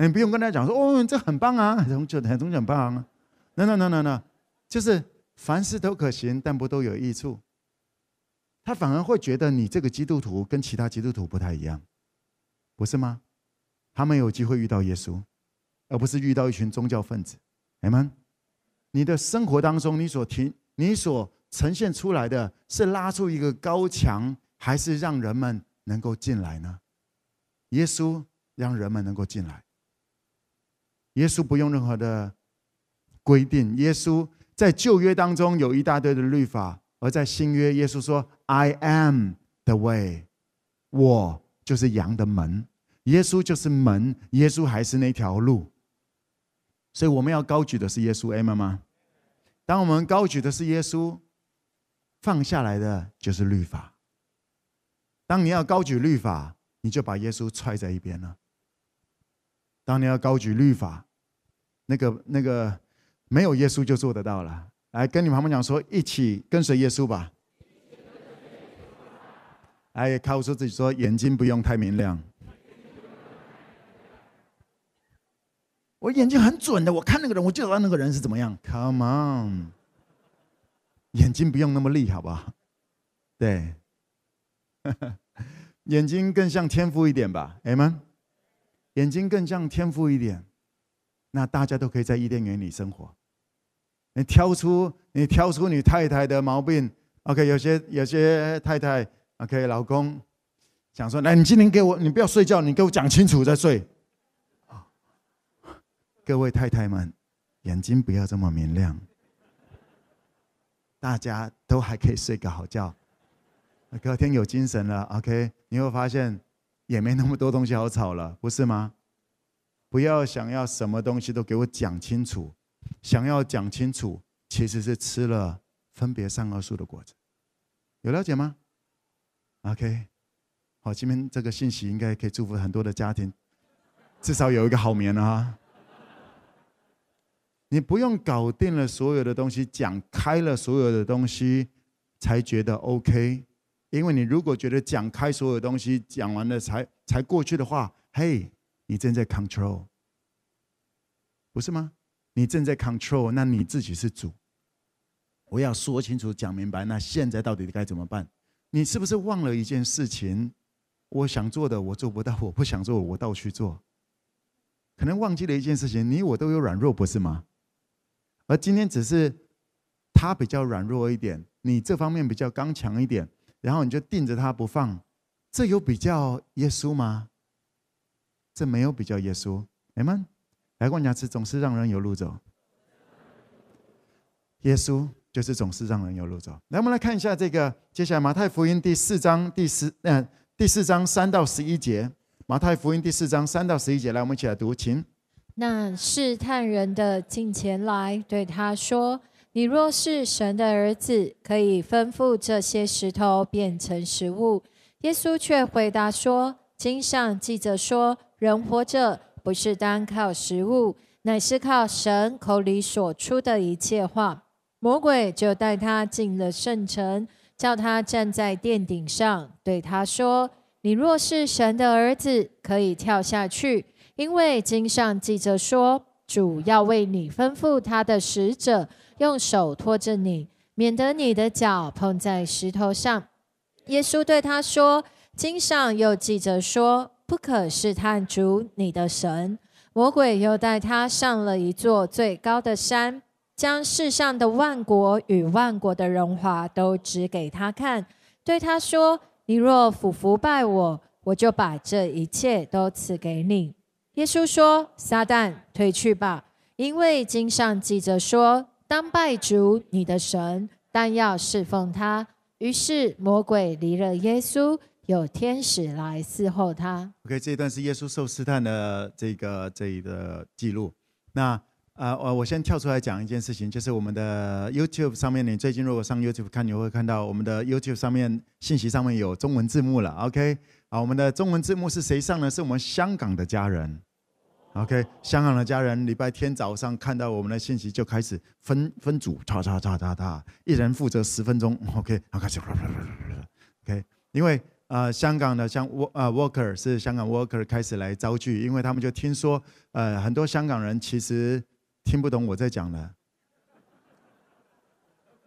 Speaker 1: 你不用跟他讲说哦，这很棒啊，很就很很棒啊。No no no no no，就是凡事都可行，但不都有益处。他反而会觉得你这个基督徒跟其他基督徒不太一样，不是吗？他们有机会遇到耶稣，而不是遇到一群宗教分子。你们，你的生活当中，你所听、你所呈现出来的是拉出一个高墙，还是让人们能够进来呢？耶稣让人们能够进来。耶稣不用任何的规定。耶稣在旧约当中有一大堆的律法，而在新约，耶稣说：“I am the way。”我就是羊的门，耶稣就是门，耶稣还是那条路。所以我们要高举的是耶稣，Amen 吗？当我们高举的是耶稣，放下来的就是律法。当你要高举律法，你就把耶稣踹在一边了。当你要高举律法，那个那个没有耶稣就做得到了。来跟你们旁边讲说，一起跟随耶稣吧。来告诉自己说，眼睛不用太明亮。我眼睛很准的，我看那个人，我就知道那个人是怎么样。Come on，眼睛不用那么厉，好不好？对，眼睛更像天赋一点吧，Amen。眼睛更像天赋一点。那大家都可以在伊甸园里生活。你挑出你挑出你太太的毛病，OK？有些有些太太，OK？老公想说，来，你今天给我，你不要睡觉，你给我讲清楚再睡。各位太太们，眼睛不要这么明亮，大家都还可以睡个好觉，隔天有精神了，OK？你会发现也没那么多东西好吵了，不是吗？不要想要什么东西都给我讲清楚，想要讲清楚，其实是吃了分别善恶树的果子，有了解吗？OK，好，今天这个信息应该可以祝福很多的家庭，至少有一个好眠了哈。你不用搞定了所有的东西，讲开了所有的东西，才觉得 OK，因为你如果觉得讲开所有东西，讲完了才才过去的话，嘿。你正在 control，不是吗？你正在 control，那你自己是主。我要说清楚、讲明白。那现在到底该怎么办？你是不是忘了一件事情？我想做的我做不到，我不想做我倒去做。可能忘记了一件事情，你我都有软弱，不是吗？而今天只是他比较软弱一点，你这方面比较刚强一点，然后你就盯着他不放，这有比较耶稣吗？这没有比较耶稣，你们来过牙齿，总是让人有路走。耶稣就是总是让人有路走。来，我们来看一下这个，接下来马太福音第四章第十嗯、呃、第四章三到十一节。马太福音第四章三到十一节，来，我们一起来读，请。
Speaker 2: 那试探人的近前来对他说：“你若是神的儿子，可以吩咐这些石头变成食物。”耶稣却回答说：“经上记着说，人活着不是单靠食物，乃是靠神口里所出的一切话。”魔鬼就带他进了圣城，叫他站在殿顶上，对他说：“你若是神的儿子，可以跳下去。”因为经上记着说，主要为你吩咐他的使者，用手托着你，免得你的脚碰在石头上。耶稣对他说：“经上又记着说，不可试探主你的神。”魔鬼又带他上了一座最高的山，将世上的万国与万国的荣华都指给他看，对他说：“你若俯伏拜我，我就把这一切都赐给你。”耶稣说：“撒旦，退去吧，因为经上记着说，当拜主你的神，但要侍奉他。”于是魔鬼离了耶稣，有天使来伺候他。
Speaker 1: OK，这一段是耶稣受试探的这个这一个记录。那啊，我、我先跳出来讲一件事情，就是我们的 YouTube 上面，你最近如果上 YouTube 看，你会看到我们的 YouTube 上面信息上面有中文字幕了。OK，啊，我们的中文字幕是谁上呢？是我们香港的家人。OK，香港的家人礼拜天早上看到我们的信息，就开始分分组，叉叉叉叉叉，一人负责十分钟。OK，然后开始。OK，因为呃，香港的像 Work 呃 Worker 是香港 Worker 开始来招聚，因为他们就听说呃很多香港人其实听不懂我在讲的，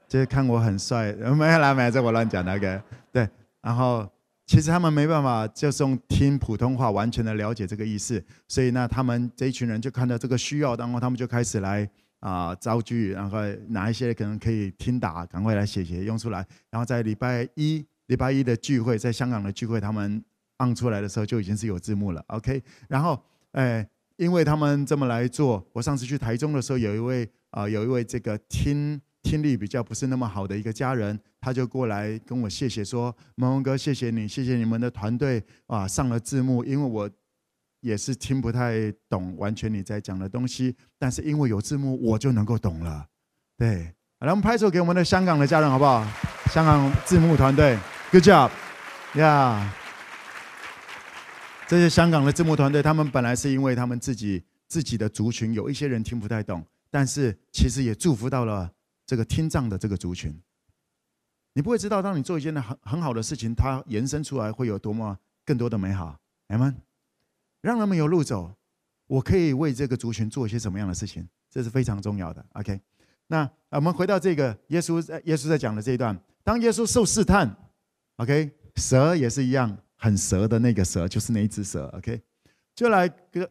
Speaker 1: 就是看我很帅，没有啦，没有，这我乱讲的。OK，对，然后。其实他们没办法，就是用听普通话完全的了解这个意思，所以呢，他们这一群人就看到这个需要，然后他们就开始来啊造句，然后哪一些可能可以听打，赶快来写写用出来。然后在礼拜一礼拜一的聚会，在香港的聚会，他们放出来的时候就已经是有字幕了，OK。然后哎，因为他们这么来做，我上次去台中的时候，有一位啊有一位这个听。听力比较不是那么好的一个家人，他就过来跟我谢谢说：“蒙蒙哥，谢谢你，谢谢你们的团队啊，上了字幕，因为我也是听不太懂完全你在讲的东西，但是因为有字幕，我就能够懂了。”对，来我们拍手给我们的香港的家人好不好？香港字幕团队，Good job，呀、yeah！这些香港的字幕团队，他们本来是因为他们自己自己的族群有一些人听不太懂，但是其实也祝福到了。这个听障的这个族群，你不会知道，当你做一件很很好的事情，它延伸出来会有多么更多的美好。阿们，让他们有路走，我可以为这个族群做一些什么样的事情？这是非常重要的。OK，那我们回到这个耶稣耶稣在讲的这一段，当耶稣受试探，OK，蛇也是一样，很蛇的那个蛇，就是那一只蛇，OK，就来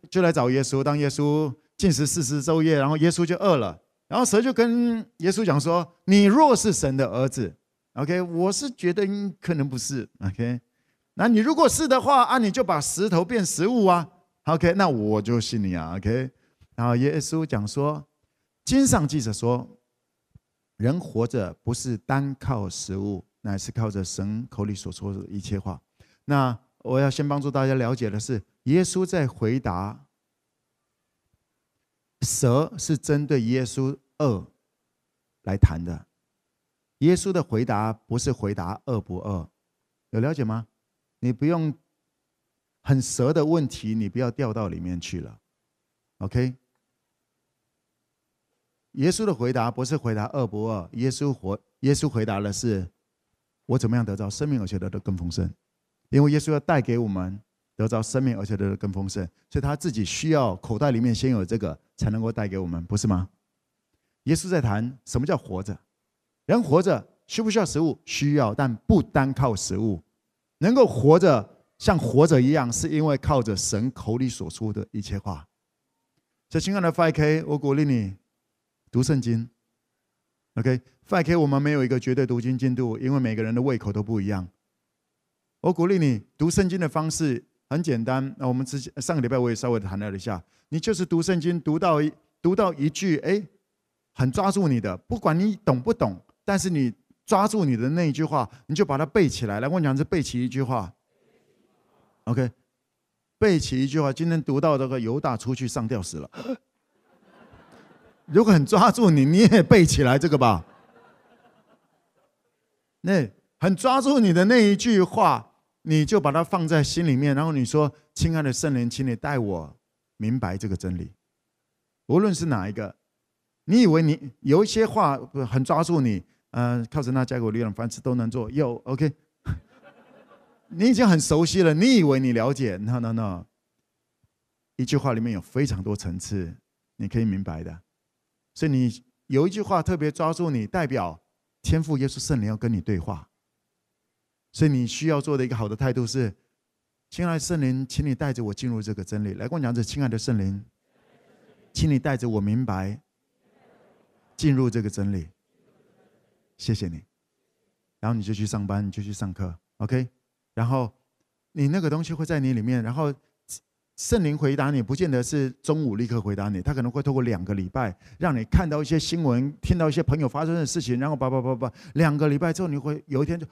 Speaker 1: 就来找耶稣。当耶稣进食四十昼夜，然后耶稣就饿了。然后蛇就跟耶稣讲说：“你若是神的儿子，OK，我是觉得可能不是，OK，那你如果是的话啊，你就把石头变食物啊，OK，那我就信你啊，OK。然后耶稣讲说，经上记着说，人活着不是单靠食物，乃是靠着神口里所说的一切话。那我要先帮助大家了解的是，耶稣在回答。”蛇是针对耶稣恶来谈的，耶稣的回答不是回答恶不恶，有了解吗？你不用很蛇的问题，你不要掉到里面去了，OK？耶稣的回答不是回答饿不饿，耶稣回耶稣回答的是我怎么样得到生命而且得的更丰盛，因为耶稣要带给我们。得着生命，而且得的更丰盛，所以他自己需要口袋里面先有这个，才能够带给我们，不是吗？耶稣在谈什么叫活着？人活着需不需要食物？需要，但不单靠食物，能够活着像活着一样，是因为靠着神口里所说的一切话。所以，亲爱的 5K，我鼓励你读圣经。OK，5K，我们没有一个绝对读经进度，因为每个人的胃口都不一样。我鼓励你读圣经的方式。很简单，那我们之前上个礼拜我也稍微谈了一下，你就是读圣经，读到一读到一句，哎，很抓住你的，不管你懂不懂，但是你抓住你的那一句话，你就把它背起来。来，我讲是背起一句话，OK，背起一句话。今天读到这个犹大出去上吊死了，如果很抓住你，你也背起来这个吧。那很抓住你的那一句话，你就把它放在心里面，然后你说：“亲爱的圣灵，请你带我明白这个真理。无论是哪一个，你以为你有一些话很抓住你，嗯、靠着那加给我力量，凡事都能做。又 OK，你已经很熟悉了，你以为你了解？No No No，一句话里面有非常多层次，你可以明白的。所以你有一句话特别抓住你，代表。天赋耶稣圣灵要跟你对话，所以你需要做的一个好的态度是：亲爱的圣灵，请你带着我进入这个真理。来跟我讲，这亲爱的圣灵，请你带着我明白进入这个真理。谢谢你。然后你就去上班，你就去上课，OK。然后你那个东西会在你里面，然后。圣灵回答你，不见得是中午立刻回答你，他可能会透过两个礼拜，让你看到一些新闻，听到一些朋友发生的事情，然后叭叭叭叭，两个礼拜之后，你会有一天就，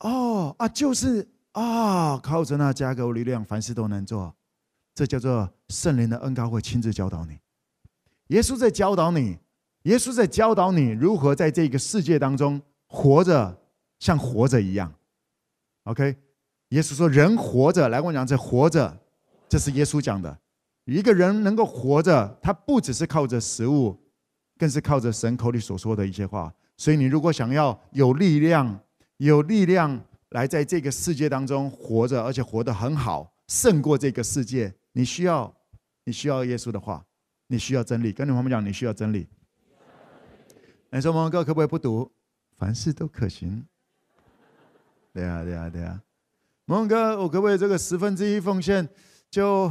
Speaker 1: 哦啊，就是啊，靠着那加给我力量，凡事都能做，这叫做圣灵的恩膏会亲自教导你。耶稣在教导你，耶稣在教导你如何在这个世界当中活着，像活着一样。OK，耶稣说，人活着，来跟我讲这活着。这是耶稣讲的，一个人能够活着，他不只是靠着食物，更是靠着神口里所说的一些话。所以，你如果想要有力量，有力量来在这个世界当中活着，而且活得很好，胜过这个世界，你需要，你需要耶稣的话，你需要真理。跟你们讲，你需要真理。你说，蒙哥可不可以不读？凡事都可行。对啊，对啊，对啊。蒙哥，我可不可以这个十分之一奉献？就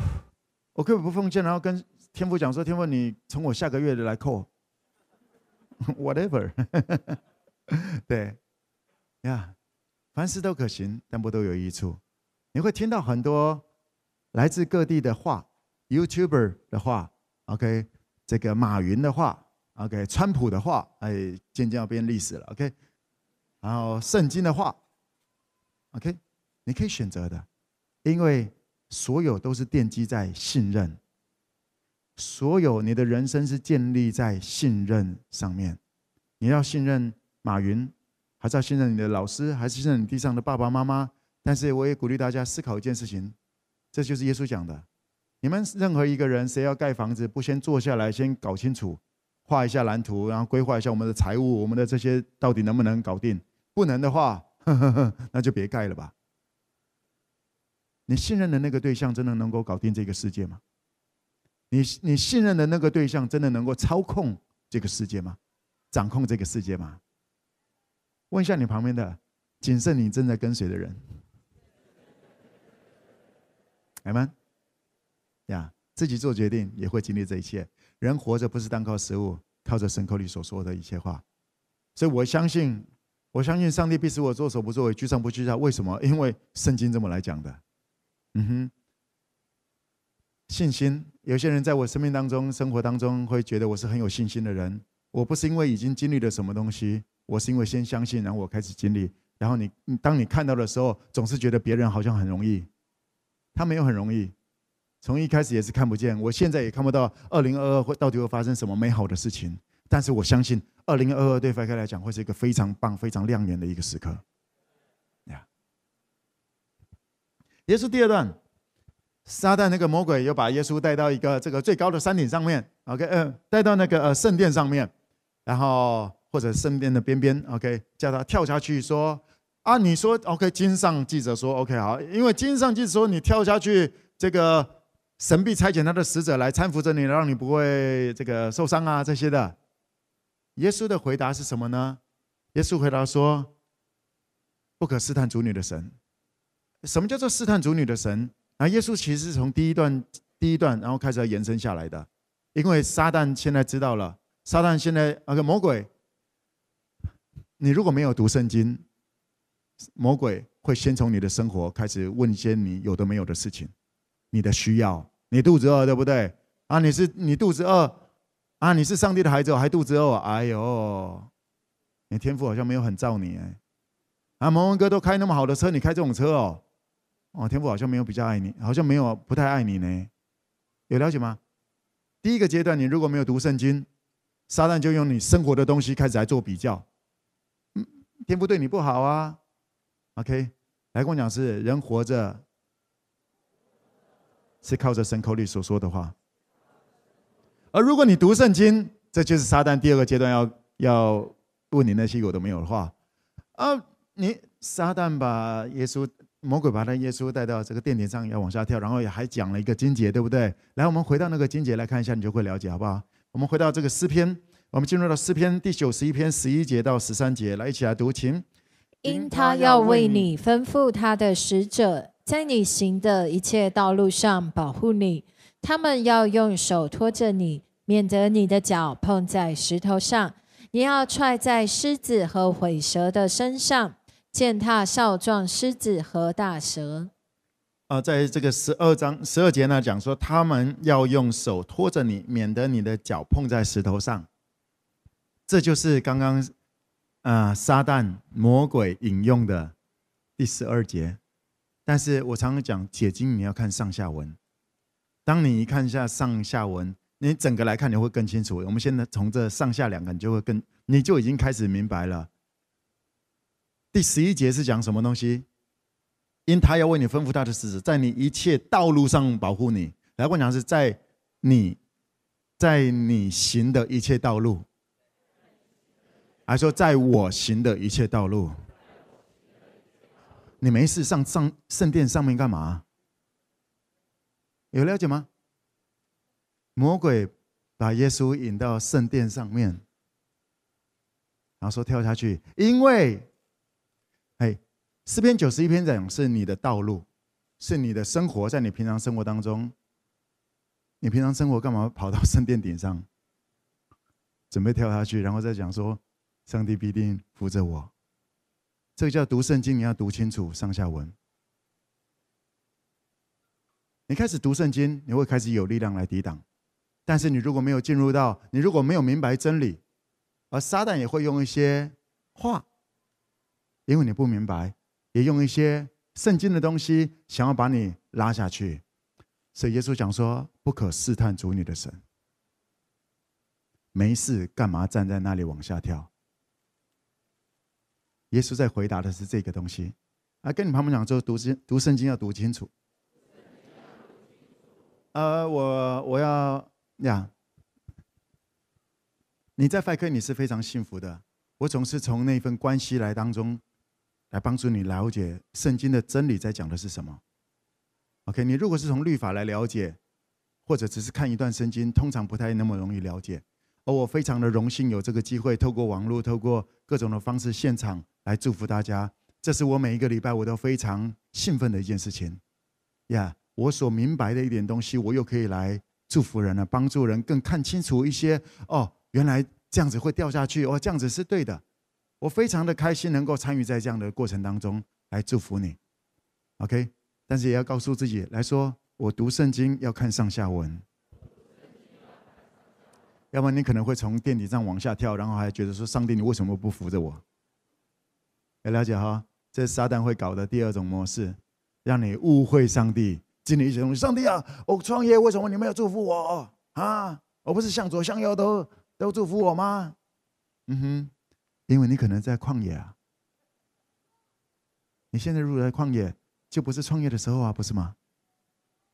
Speaker 1: 我可不可以不奉献，然后跟天父讲说：“天父，你从我下个月的来扣，whatever。”对，呀，凡事都可行，但不都有益处。你会听到很多来自各地的话，YouTuber 的话，OK，这个马云的话，OK，川普的话，哎，渐渐要变历史了，OK，然后圣经的话，OK，你可以选择的，因为。所有都是奠基在信任，所有你的人生是建立在信任上面。你要信任马云，还是要信任你的老师，还是信任你地上的爸爸妈妈？但是我也鼓励大家思考一件事情，这就是耶稣讲的：你们任何一个人，谁要盖房子，不先坐下来，先搞清楚，画一下蓝图，然后规划一下我们的财务，我们的这些到底能不能搞定？不能的话，呵呵呵，那就别盖了吧。你信任的那个对象真的能够搞定这个世界吗？你你信任的那个对象真的能够操控这个世界吗？掌控这个世界吗？问一下你旁边的，谨慎你正在跟随的人，来吗？呀，自己做决定也会经历这一切。人活着不是单靠食物，靠着神口里所说的一切话。所以我相信，我相信上帝必使我作首不作为，居上不居下。为什么？因为圣经这么来讲的。嗯哼，信心。有些人在我生命当中、生活当中会觉得我是很有信心的人。我不是因为已经经历了什么东西，我是因为先相信，然后我开始经历。然后你，当你看到的时候，总是觉得别人好像很容易，他没有很容易。从一开始也是看不见，我现在也看不到二零二二会到底会发生什么美好的事情。但是我相信，二零二二对飞开来讲会是一个非常棒、非常亮眼的一个时刻。耶稣第二段，撒旦那个魔鬼又把耶稣带到一个这个最高的山顶上面，OK，嗯，带到那个呃圣殿上面，然后或者身边的边边，OK，叫他跳下去说啊，你说 OK，经上记者说 OK 好，因为经上记者说你跳下去，这个神必差遣他的使者来搀扶着你，让你不会这个受伤啊这些的。耶稣的回答是什么呢？耶稣回答说，不可试探主女的神。什么叫做试探主女的神？啊，耶稣其实是从第一段第一段，然后开始延伸下来的。因为撒旦现在知道了，撒旦现在那个魔鬼，你如果没有读圣经，魔鬼会先从你的生活开始问一些你有的没有的事情，你的需要，你肚子饿对不对？啊，你是你肚子饿啊？你是上帝的孩子还肚子饿？哎呦，你天父好像没有很照你哎。啊，蒙文哥都开那么好的车，你开这种车哦？哦，天父好像没有比较爱你，好像没有不太爱你呢，有了解吗？第一个阶段，你如果没有读圣经，撒旦就用你生活的东西开始来做比较。天父对你不好啊。OK，来跟我讲是人活着是靠着神口里所说的话。而如果你读圣经，这就是撒旦第二个阶段要要问你那些有的没有的话啊！你撒旦把耶稣。魔鬼把他耶稣带到这个殿顶上，要往下跳，然后也还讲了一个经节，对不对？来，我们回到那个经节来看一下，你就会了解，好不好？我们回到这个诗篇，我们进入到诗篇第九十一篇十一节到十三节，来一起来读，请。
Speaker 2: 因他要为你吩咐他的使者，在你行的一切道路上保护你，他们要用手托着你，免得你的脚碰在石头上。你要踹在狮子和毁蛇的身上。践踏少壮狮子和大蛇。
Speaker 1: 啊，在这个十二章十二节呢，讲说他们要用手托着你，免得你的脚碰在石头上。这就是刚刚啊，撒旦魔鬼引用的第十二节。但是我常常讲解经，你要看上下文。当你一看一下上下文，你整个来看，你会更清楚。我们现在从这上下两个，你就会更，你就已经开始明白了。第十一节是讲什么东西？因他要为你吩咐他的使者，在你一切道路上保护你。来，我讲是在你，在你行的一切道路，还说在我行的一切道路。你没事上上圣殿上面干嘛？有了解吗？魔鬼把耶稣引到圣殿上面，然后说跳下去，因为。哎，诗篇九十一篇讲是你的道路，是你的生活，在你平常生活当中，你平常生活干嘛跑到圣殿顶上，准备跳下去，然后再讲说，上帝必定扶着我。这个叫读圣经，你要读清楚上下文。你开始读圣经，你会开始有力量来抵挡，但是你如果没有进入到，你如果没有明白真理，而撒旦也会用一些话。因为你不明白，也用一些圣经的东西想要把你拉下去，所以耶稣讲说：“不可试探主你的神。”没事干嘛站在那里往下跳？耶稣在回答的是这个东西。啊，跟你旁边讲说，读经读圣经要读清楚。呃，我我要呀，你在派克你是非常幸福的。我总是从那份关系来当中。来帮助你了解圣经的真理在讲的是什么。OK，你如果是从律法来了解，或者只是看一段圣经，通常不太那么容易了解。而我非常的荣幸有这个机会，透过网络，透过各种的方式，现场来祝福大家。这是我每一个礼拜我都非常兴奋的一件事情。呀，我所明白的一点东西，我又可以来祝福人了，帮助人更看清楚一些。哦，原来这样子会掉下去，哦，这样子是对的。我非常的开心能够参与在这样的过程当中来祝福你，OK？但是也要告诉自己来说，我读圣经要看上下文，要不然你可能会从垫底上往下跳，然后还觉得说上帝你为什么不扶着我？要了解哈，这是撒旦会搞的第二种模式，让你误会上帝，进你一些东西。上帝啊，我创业为什么你没有祝福我啊？我不是向左向右都都祝福我吗？嗯哼。因为你可能在旷野啊，你现在入了旷野，就不是创业的时候啊，不是吗？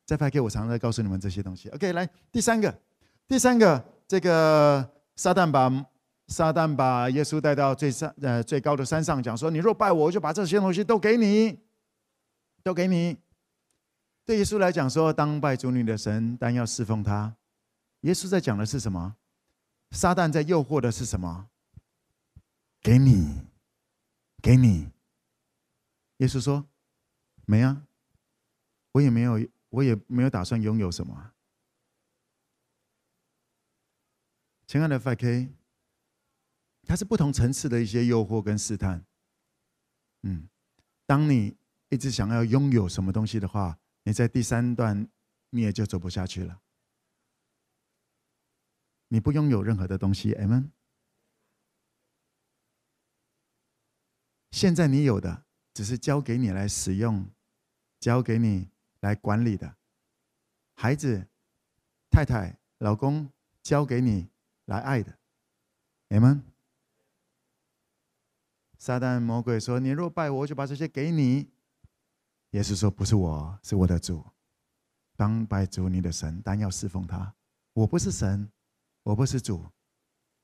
Speaker 1: 再发给我，常常在告诉你们这些东西。OK，来第三个，第三个，这个撒旦把撒旦把耶稣带到最上呃最高的山上，讲说：“你若拜我，我就把这些东西都给你，都给你。”对耶稣来讲说：“当拜主你的神，但要侍奉他。”耶稣在讲的是什么？撒旦在诱惑的是什么？给你，给你。耶稣说：“没啊，我也没有，我也没有打算拥有什么。”亲爱的 FK，它是不同层次的一些诱惑跟试探。嗯，当你一直想要拥有什么东西的话，你在第三段你也就走不下去了。你不拥有任何的东西，Amen。现在你有的只是交给你来使用，交给你来管理的，孩子、太太、老公交给你来爱的，阿门。撒旦魔鬼说：“你若拜我，我就把这些给你。”耶稣说：“不是我，是我的主。当拜主你的神，但要侍奉他。我不是神，我不是主，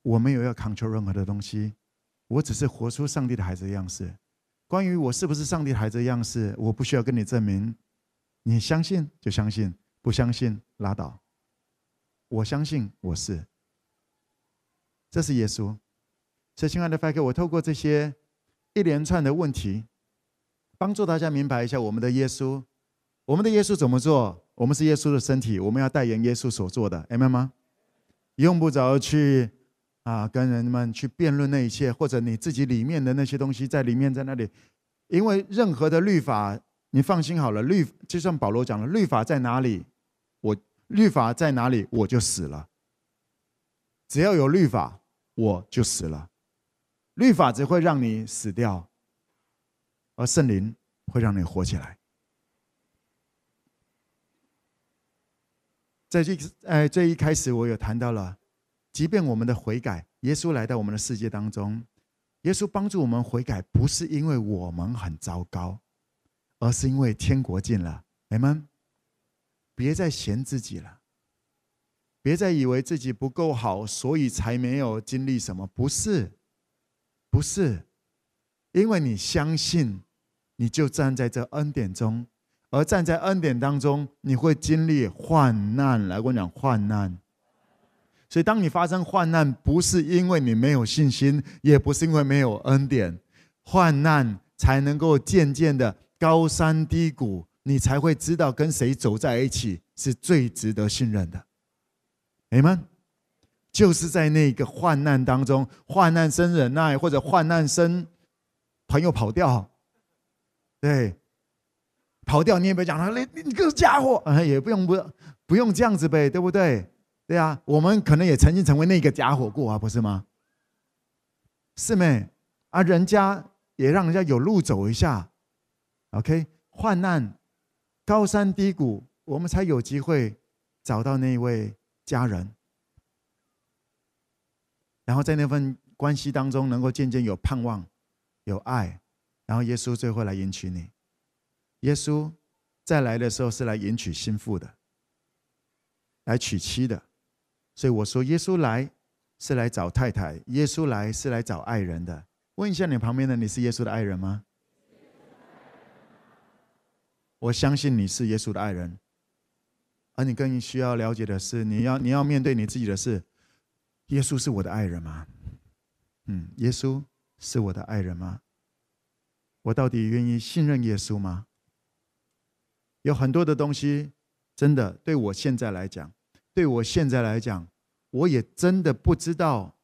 Speaker 1: 我没有要 control 任何的东西，我只是活出上帝的孩子样式。关于我是不是上帝的孩子样式，我不需要跟你证明。你相信就相信，不相信拉倒。我相信我是。这是耶稣。所以，亲爱的 Father，我透过这些一连串的问题。”帮助大家明白一下我们的耶稣，我们的耶稣怎么做？我们是耶稣的身体，我们要代言耶稣所做的，明白吗？用不着去啊跟人们去辩论那一切，或者你自己里面的那些东西在里面在那里，因为任何的律法，你放心好了，律就像保罗讲了，律法在哪里，我律法在哪里，我就死了。只要有律法，我就死了。律法只会让你死掉。而圣灵会让你活起来。在这呃，这一开始我有谈到了，即便我们的悔改，耶稣来到我们的世界当中，耶稣帮助我们悔改，不是因为我们很糟糕，而是因为天国近了。你们别再嫌自己了，别再以为自己不够好，所以才没有经历什么。不是，不是。因为你相信，你就站在这恩典中，而站在恩典当中，你会经历患难。来，我讲患难。所以，当你发生患难，不是因为你没有信心，也不是因为没有恩典，患难才能够渐渐的高山低谷，你才会知道跟谁走在一起是最值得信任的。你们就是在那个患难当中，患难生忍耐，或者患难生。朋友跑掉，对，跑掉你也别讲他，你你个家伙，也不用不不用这样子呗，对不对？对啊，我们可能也曾经成为那个家伙过啊，不是吗？是没？啊，人家也让人家有路走一下，OK，患难高山低谷，我们才有机会找到那位家人，然后在那份关系当中，能够渐渐有盼望。有爱，然后耶稣最后来迎娶你。耶稣再来的时候是来迎娶新妇的，来娶妻的。所以我说，耶稣来是来找太太，耶稣来是来找爱人的。问一下你旁边的，你是耶稣的爱人吗？我相信你是耶稣的爱人，而你更需要了解的是，你要你要面对你自己的事，耶稣是我的爱人吗？嗯，耶稣。是我的爱人吗？我到底愿意信任耶稣吗？有很多的东西，真的对我现在来讲，对我现在来讲，我也真的不知道，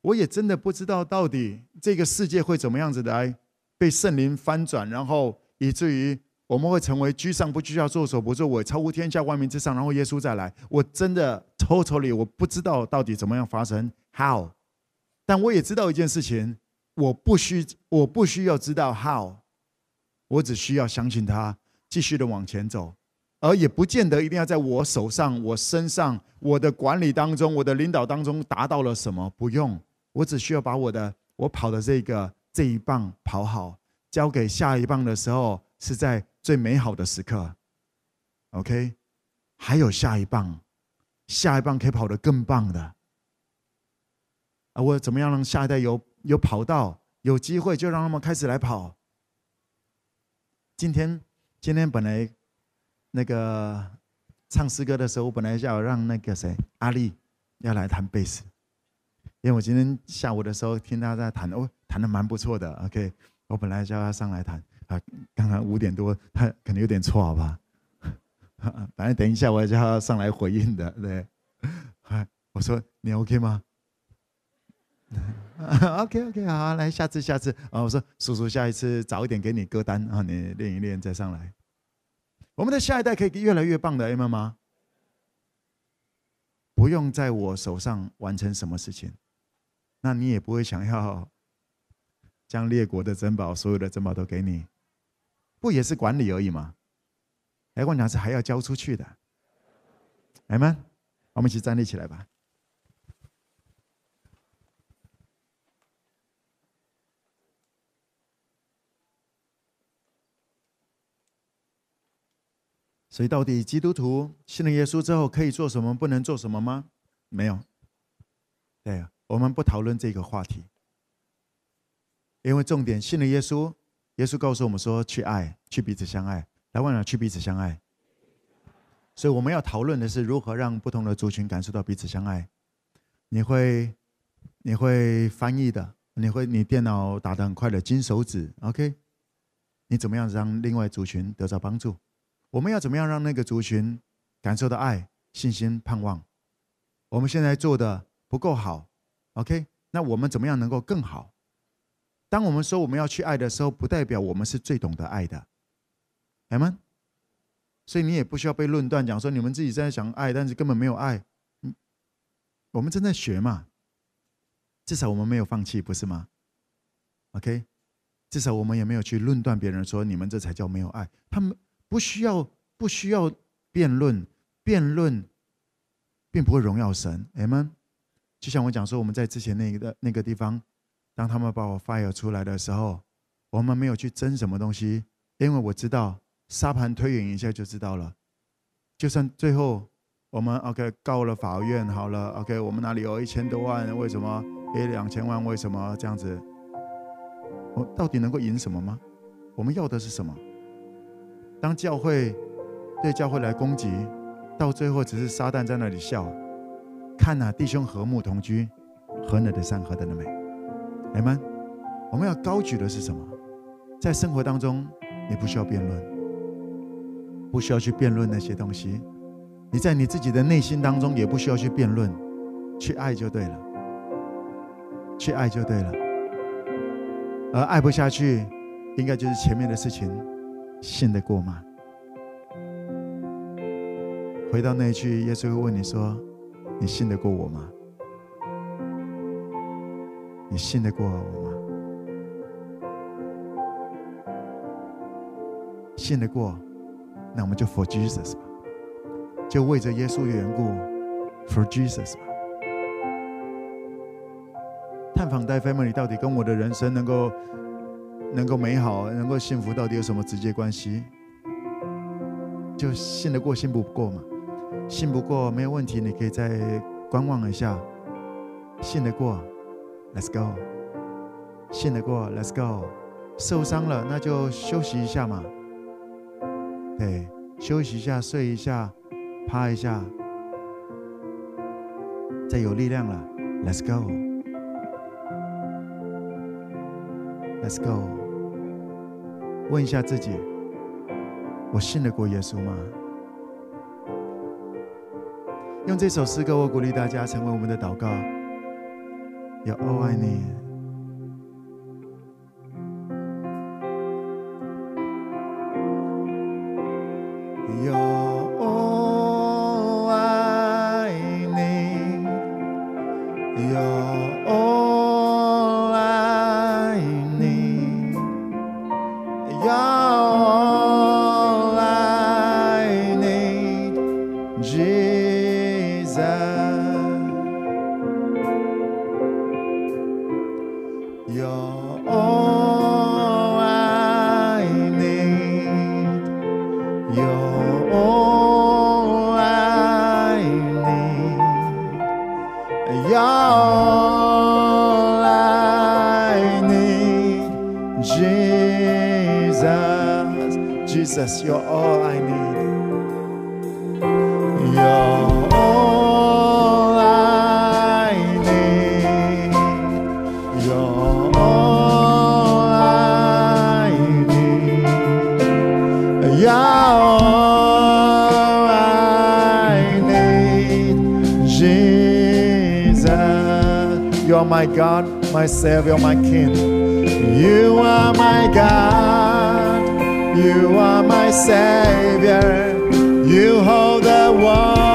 Speaker 1: 我也真的不知道到底这个世界会怎么样子来被圣灵翻转，然后以至于我们会成为居上不居下，坐首不作尾，超乎天下万民之上，然后耶稣再来，我真的 totally 我不知道到底怎么样发生，how？但我也知道一件事情。我不需，我不需要知道 how，我只需要相信他，继续的往前走，而也不见得一定要在我手上、我身上、我的管理当中、我的领导当中达到了什么，不用，我只需要把我的我跑的这个这一棒跑好，交给下一棒的时候是在最美好的时刻，OK，还有下一棒，下一棒可以跑得更棒的，啊，我怎么样让下一代有？有跑道，有机会就让他们开始来跑。今天，今天本来那个唱诗歌的时候，我本来要让那个谁阿丽要来弹贝斯，因为我今天下午的时候听他在弹，哦，弹得蛮不错的。OK，我本来叫他上来弹啊，刚刚五点多，他可能有点错，好吧？反正等一下我要叫他上来回应的，对。我说你 OK 吗？OK OK 好，来下次下次啊，我说 叔叔下一次早一点给你歌单啊，你练一练再上来。我们的下一代可以越来越棒的，明白吗？不用在我手上完成什么事情，那你也不会想要将列国的珍宝，所有的珍宝都给你，不也是管理而已吗？哎问题是还要交出去的？来吗我们一起站立起来吧。所以到底基督徒信了耶稣之后可以做什么不能做什么吗？没有。对我们不讨论这个话题。因为重点信了耶稣耶稣告诉我们说去爱，去彼此相爱。来问了，去彼此相爱。所以我们要讨论的是如何让不同的族群感受到彼此相爱。你会，你会翻译的，你会你电脑打得很快的金手指，OK？你怎么样让另外族群得到帮助？我们要怎么样让那个族群感受到爱、信心、盼望？我们现在做的不够好，OK？那我们怎么样能够更好？当我们说我们要去爱的时候，不代表我们是最懂得爱的，爱吗？所以你也不需要被论断讲说你们自己在想爱，但是根本没有爱。嗯我们正在学嘛，至少我们没有放弃，不是吗？OK？至少我们也没有去论断别人说你们这才叫没有爱。他们不需要不需要辩论，辩论并不会荣耀神。阿们。就像我讲说，我们在之前那个那个地方，当他们把我 fire 出来的时候，我们没有去争什么东西，因为我知道沙盘推演一下就知道了。就算最后我们 OK 告了法院，好了 OK，我们哪里有一千多万？为什么？给两千万？为什么这样子？我到底能够赢什么吗？我们要的是什么？当教会对教会来攻击，到最后只是撒旦在那里笑。看呐，弟兄和睦同居，何等的善，何等的美。阿们，我们要高举的是什么？在生活当中，你不需要辩论，不需要去辩论那些东西。你在你自己的内心当中，也不需要去辩论，去爱就对了，去爱就对了。而爱不下去，应该就是前面的事情，信得过吗？回到那一句，耶稣会问你说：“你信得过我吗？你信得过我吗？信得过，那我们就 For Jesus 吧，就为着耶稣的缘故，For Jesus 吧。”探访带 Family 到底跟我的人生能够能够美好、能够幸福，到底有什么直接关系？就信得过，信不过嘛？信不过没有问题，你可以再观望一下。信得过，Let's go。信得过，Let's go。受伤了，那就休息一下嘛。对，休息一下，睡一下，趴一下，再有力量了，Let's go。Let's go。问一下自己：我信得过耶稣吗？用这首诗歌，我鼓励大家成为我们的祷告。有爱爱你。Jesus. You are my God, my Savior, my King. You are my God. You are my Savior. You hold the world.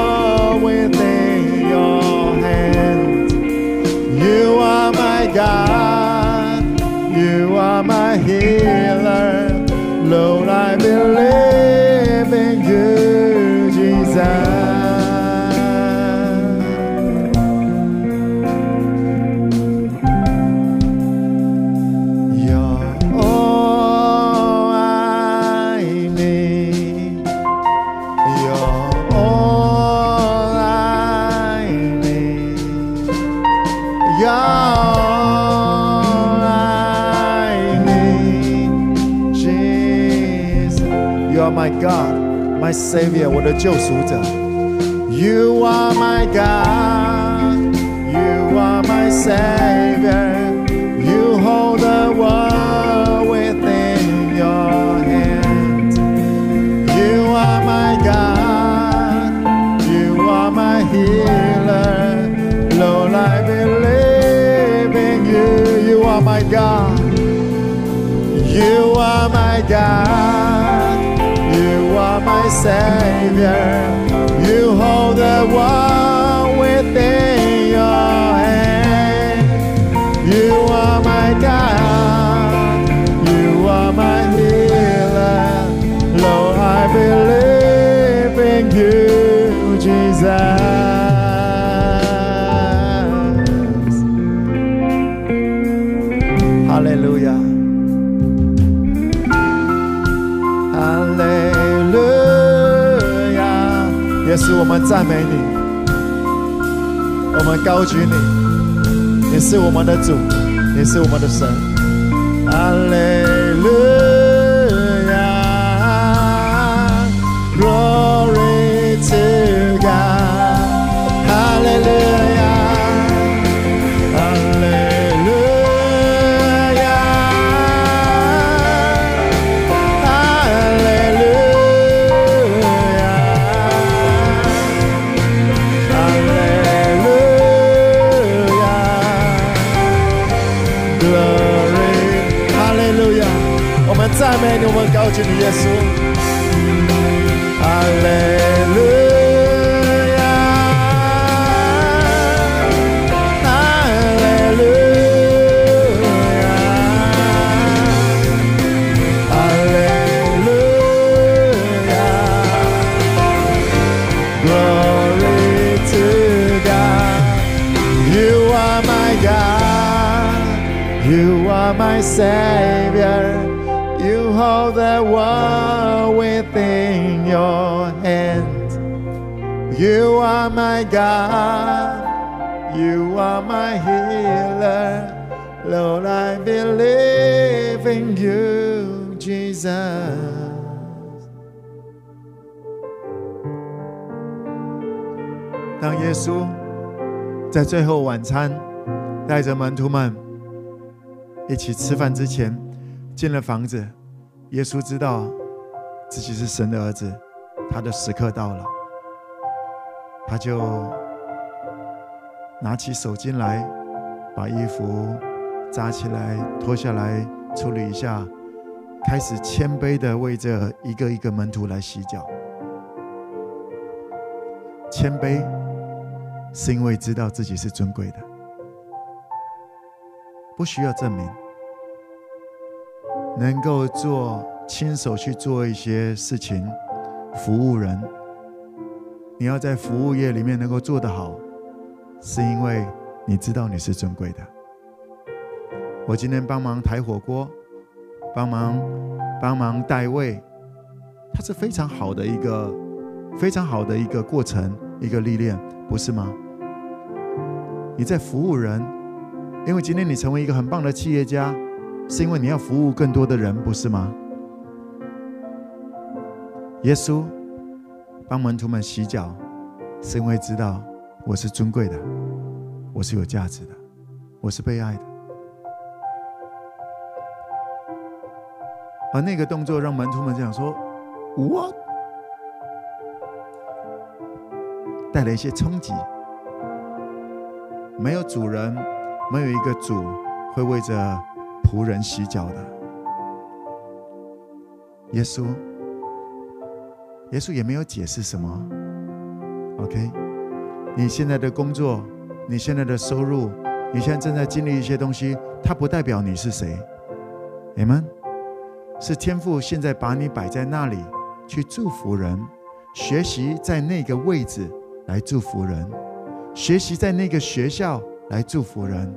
Speaker 1: my Savior，我的救赎者。You are my God, you are my Savior. You hold the world within your hands. You are my God, you are my healer. Lord, I believe in you. You are my God. You are my God. Savior. You hold the world 我们赞美你，我们高举你，你是我们的主，你是我们的神。哈利路亚！Glory to God！哈利路赞美你，耶稣在最后晚餐带着门徒们一起吃饭之前，进了房子，耶稣知道自己是神的儿子，他的时刻到了，他就拿起手巾来，把衣服扎起来，脱下来处理一下，开始谦卑的为这一个一个门徒来洗脚。谦卑是因为知道自己是尊贵的，不需要证明，能够做亲手去做一些事情，服务人。你要在服务业里面能够做得好，是因为你知道你是尊贵的。我今天帮忙抬火锅，帮忙帮忙带位，它是非常好的一个非常好的一个过程，一个历练，不是吗？你在服务人，因为今天你成为一个很棒的企业家，是因为你要服务更多的人，不是吗？耶稣帮门徒们洗脚，是因为知道我是尊贵的，我是有价值的，我是被爱的。而那个动作让门徒们这样说：“What？” 带来一些冲击。没有主人，没有一个主会为着仆人洗脚的。耶稣，耶稣也没有解释什么。OK，你现在的工作，你现在的收入，你现在正在经历一些东西，它不代表你是谁。你们。是天父现在把你摆在那里去祝福人，学习在那个位置来祝福人，学习在那个学校来祝福人。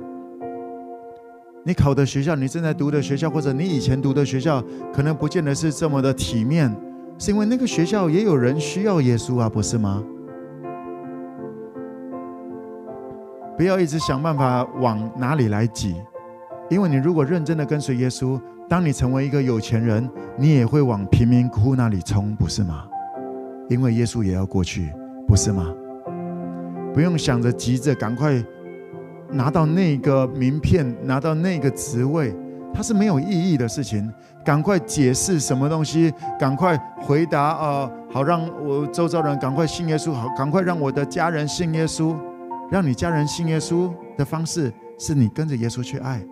Speaker 1: 你考的学校，你正在读的学校，或者你以前读的学校，可能不见得是这么的体面，是因为那个学校也有人需要耶稣啊，不是吗？不要一直想办法往哪里来挤，因为你如果认真的跟随耶稣，当你成为一个有钱人，你也会往贫民窟那里冲，不是吗？因为耶稣也要过去，不是吗？不用想着急着赶快拿到那个名片，拿到那个职位，它是没有意义的事情。赶快解释什么东西，赶快回答啊、好让我周遭人赶快信耶稣，好，赶快让我的家人信耶稣。让你家人信耶稣的方式，是你跟着耶稣去爱，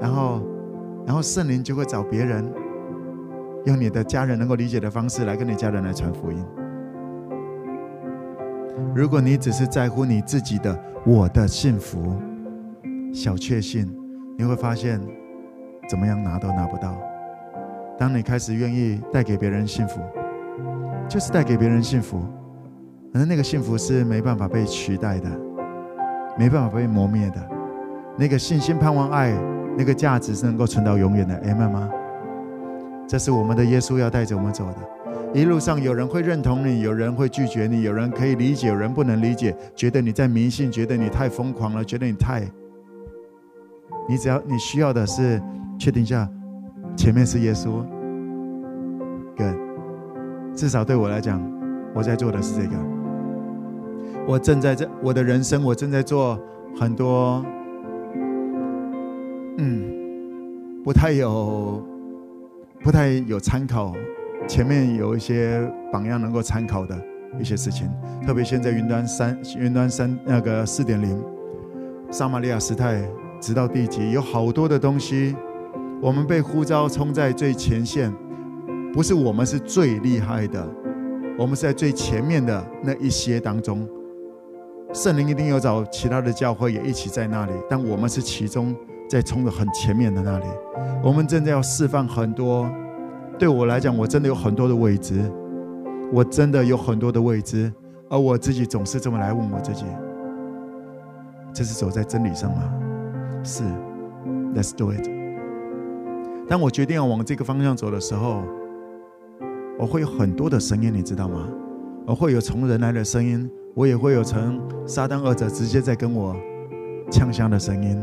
Speaker 1: 然后，然后圣灵就会找别人，用你的家人能够理解的方式来跟你家人来传福音。如果你只是在乎你自己的我的幸福、小确幸，你会发现怎么样拿都拿不到。当你开始愿意带给别人幸福，就是带给别人幸福。而那个幸福是没办法被取代的，没办法被磨灭的。那个信心、盼望、爱，那个价值是能够存到永远的。阿们吗？这是我们的耶稣要带着我们走的。一路上有人会认同你，有人会拒绝你，有人可以理解，有人不能理解，觉得你在迷信，觉得你太疯狂了，觉得你太……你只要你需要的是确定一下，前面是耶稣。哥至少对我来讲，我在做的是这个。我正在这我的人生，我正在做很多，嗯，不太有，不太有参考，前面有一些榜样能够参考的一些事情。特别现在云端三、云端三那个四点零，撒玛利亚时代直到地极，有好多的东西，我们被呼召冲在最前线，不是我们是最厉害的，我们是在最前面的那一些当中。圣灵一定要找其他的教会也一起在那里，但我们是其中在冲的很前面的那里。我们正在要释放很多。对我来讲，我真的有很多的未知，我真的有很多的未知，而我自己总是这么来问我自己：这是走在真理上吗？是，Let's do it。当我决定要往这个方向走的时候，我会有很多的声音，你知道吗？我会有从人来的声音。我也会有从撒旦恶者直接在跟我呛声的声音。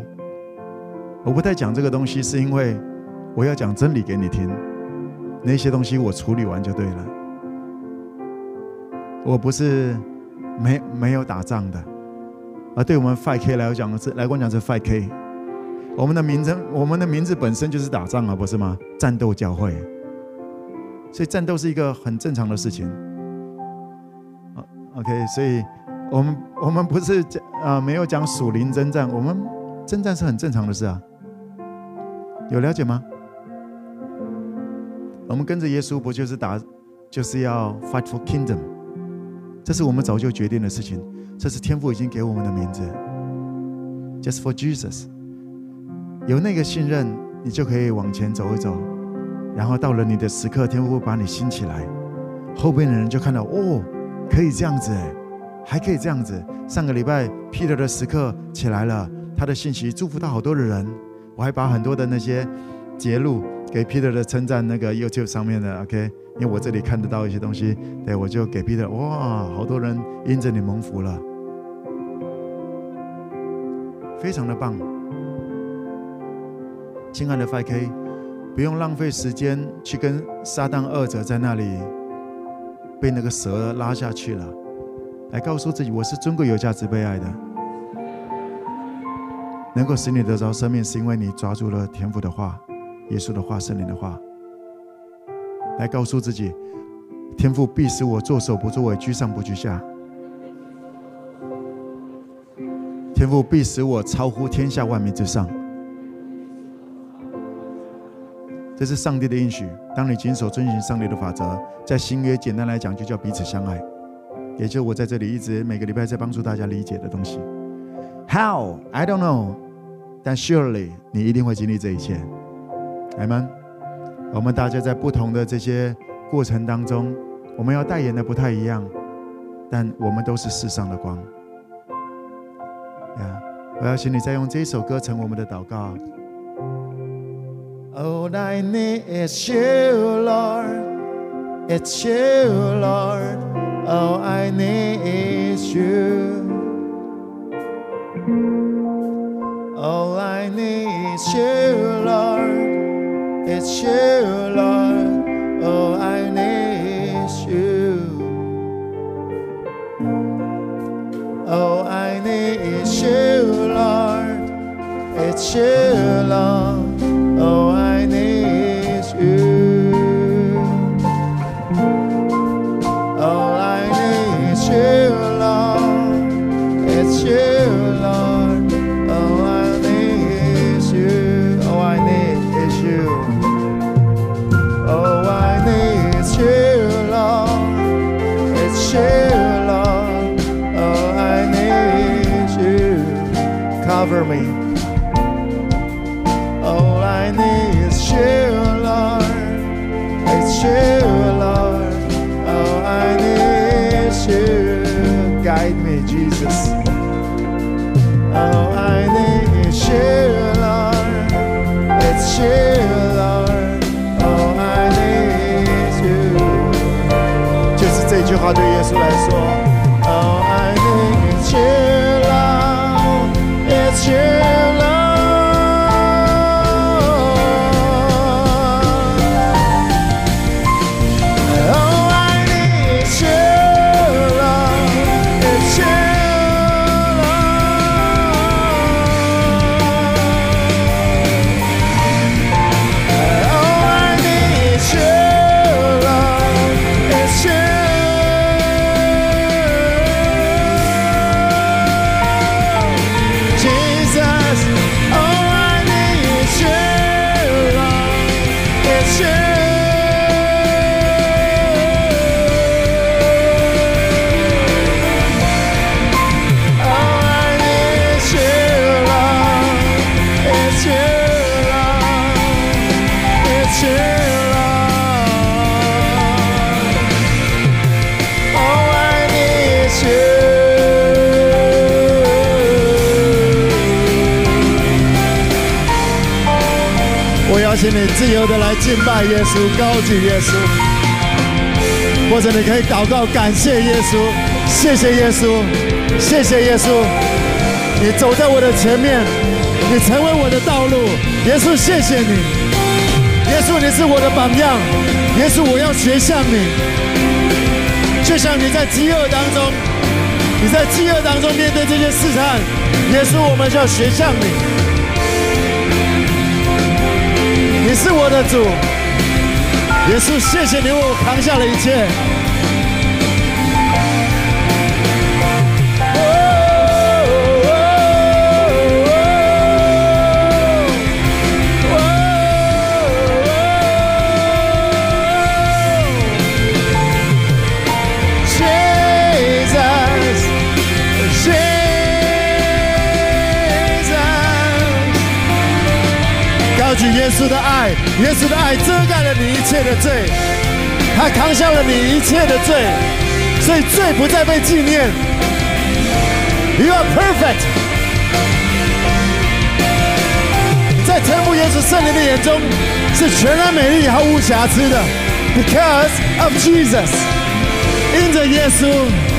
Speaker 1: 我不太讲这个东西，是因为我要讲真理给你听。那些东西我处理完就对了。我不是没没有打仗的，而对我们 5K 来讲是来跟我讲是 5K。我们的名称，我们的名字本身就是打仗啊，不是吗？战斗教会，所以战斗是一个很正常的事情。OK，所以我们我们不是讲啊，没有讲属灵征战，我们征战是很正常的事啊。有了解吗？我们跟着耶稣，不就是打，就是要 fight for kingdom，这是我们早就决定的事情，这是天父已经给我们的名字，just for Jesus。有那个信任，你就可以往前走一走，然后到了你的时刻，天父会把你兴起来，后边的人就看到哦。可以这样子，还可以这样子。上个礼拜，Peter 的时刻起来了，他的信息祝福到好多的人。我还把很多的那些节录给 Peter 的称赞那个 YouTube 上面的 OK，因为我这里看得到一些东西，对，我就给 Peter。哇，好多人因着你蒙福了，非常的棒。亲爱的 5K，不用浪费时间去跟撒旦二者在那里。被那个蛇拉下去了，来告诉自己，我是尊贵、有价值、被爱的。能够使你得着生命，是因为你抓住了天赋的话、耶稣的话、圣灵的话。来告诉自己，天父必使我作首不作尾，居上不居下。天父必使我超乎天下万民之上。这是上帝的应许。当你谨守遵循上帝的法则，在新约简单来讲就叫彼此相爱，也就是我在这里一直每个礼拜在帮助大家理解的东西。How I don't know，但 surely 你一定会经历这一切。来们，我们大家在不同的这些过程当中，我们要代言的不太一样，但我们都是世上的光。呀，我要请你再用这一首歌成我们的祷告。All I need is you, Lord. It's you, Lord. All I need is you. All I need is you, Lord. It's you, Lord. Oh, I need you. Oh, I need you, Lord. It's you, Lord. Oh, I you, Lord. Oh, I need you. Guide me, Jesus. Oh, I need you, Lord. It's you, Lord. Oh, I need you. 就是这句话对耶稣来说。Oh, I need you, Lord. It's you, 你自由的来敬拜耶稣，高举耶稣，或者你可以祷告感谢耶稣，谢谢耶稣，谢谢耶稣，你走在我的前面，你成为我的道路，耶稣谢谢你，耶稣你是我的榜样，耶稣我要学像你，就像你在饥饿当中，你在饥饿当中面对这些试探，耶稣我们就要学像你。你是我的主，耶稣，谢谢你为我扛下了一切。耶稣的爱，耶稣的爱遮盖了你一切的罪，他扛下了你一切的罪，所以罪不再被纪念。You are perfect，在天父耶稣圣灵的眼中是全然美丽、毫无瑕疵的，Because of Jesus，因着耶稣。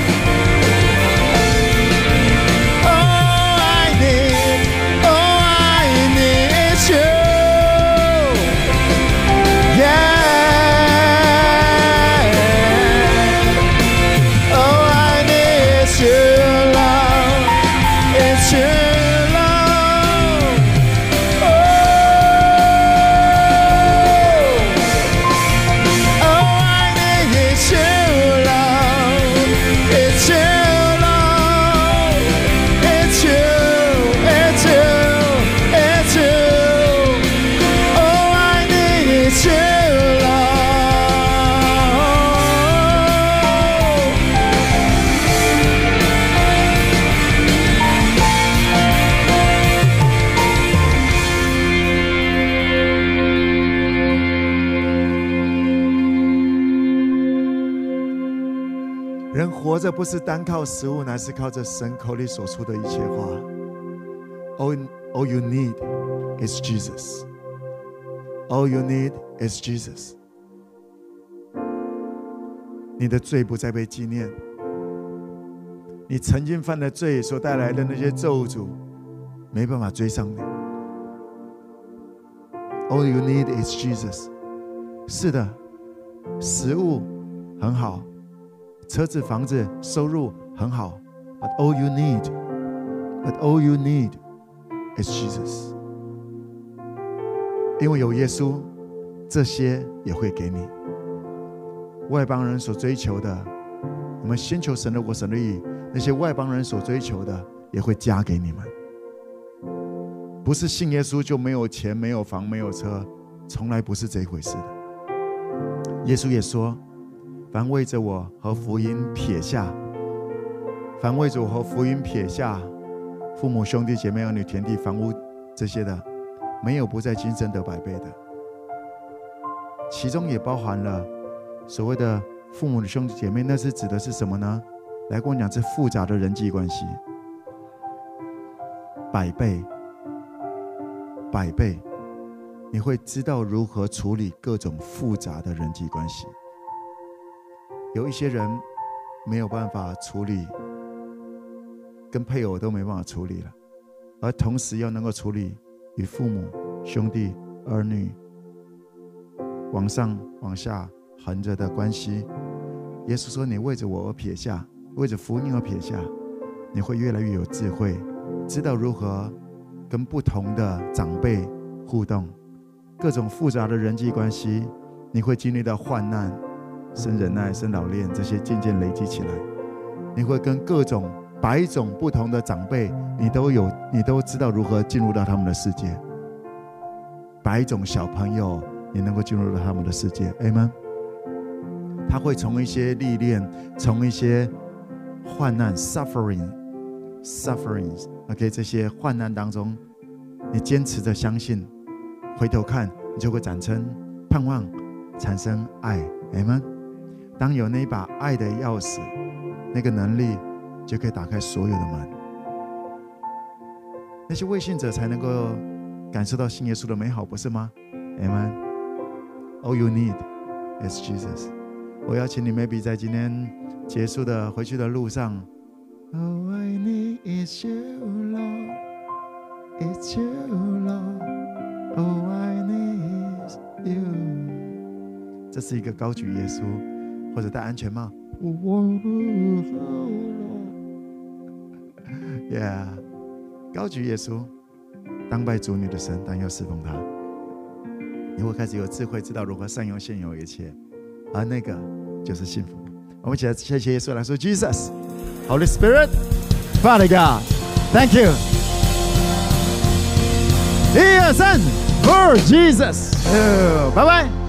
Speaker 1: 这不是单靠食物，乃是靠着神口里所出的一切话。All, all you need is Jesus. All you need is Jesus. 你的罪不再被纪念，你曾经犯的罪所带来的那些咒诅，没办法追上你。All you need is Jesus。是的，食物很好，车子、房子、收入很好，But all you need, but all you need is Jesus。因为有耶稣，这些也会给你。外邦人所追求的，我们先求神的国、神的义，那些外邦人所追求的，也会加给你们。不是信耶稣就没有钱、没有房、没有车，从来不是这一回事的。耶稣也说：“凡为着我和福音撇下，凡为着我和福音撇下父母、兄弟姐妹、儿女、田地、房屋这些的，没有不在今生得百倍的。其中也包含了所谓的父母的兄弟姐妹，那是指的是什么呢？来跟我讲，这复杂的人际关系，百倍。”百倍，你会知道如何处理各种复杂的人际关系。有一些人没有办法处理，跟配偶都没办法处理了，而同时又能够处理与父母、兄弟、儿女往上往下横着的关系。耶稣说：“你为着我而撇下，为着福音而撇下，你会越来越有智慧，知道如何。”跟不同的长辈互动，各种复杂的人际关系，你会经历到患难、生忍耐、生老练，这些渐渐累积起来。你会跟各种百种不同的长辈，你都有，你都知道如何进入到他们的世界。百种小朋友，你能够进入到他们的世界，Amen。他会从一些历练，从一些患难 （suffering），sufferings。OK，这些患难当中，你坚持着相信，回头看，你就会长成盼望，产生爱。Amen。当有那一把爱的钥匙，那个能力就可以打开所有的门。那些未信者才能够感受到新耶稣的美好，不是吗？Amen。all you need is Jesus。我邀请你 maybe 在今天结束的回去的路上。oh i need it's you。oh i need is you。这是一个高举耶稣。或者戴安全帽。Yeah，高举耶稣，当拜主女的神，但要侍奉他。你会开始有智慧，知道如何善用现有一切，而那个就是幸福。我们一起来谢谢耶稣，来说 Jesus。Holy Spirit, Father God, thank you. 一二三，For Jesus，拜拜。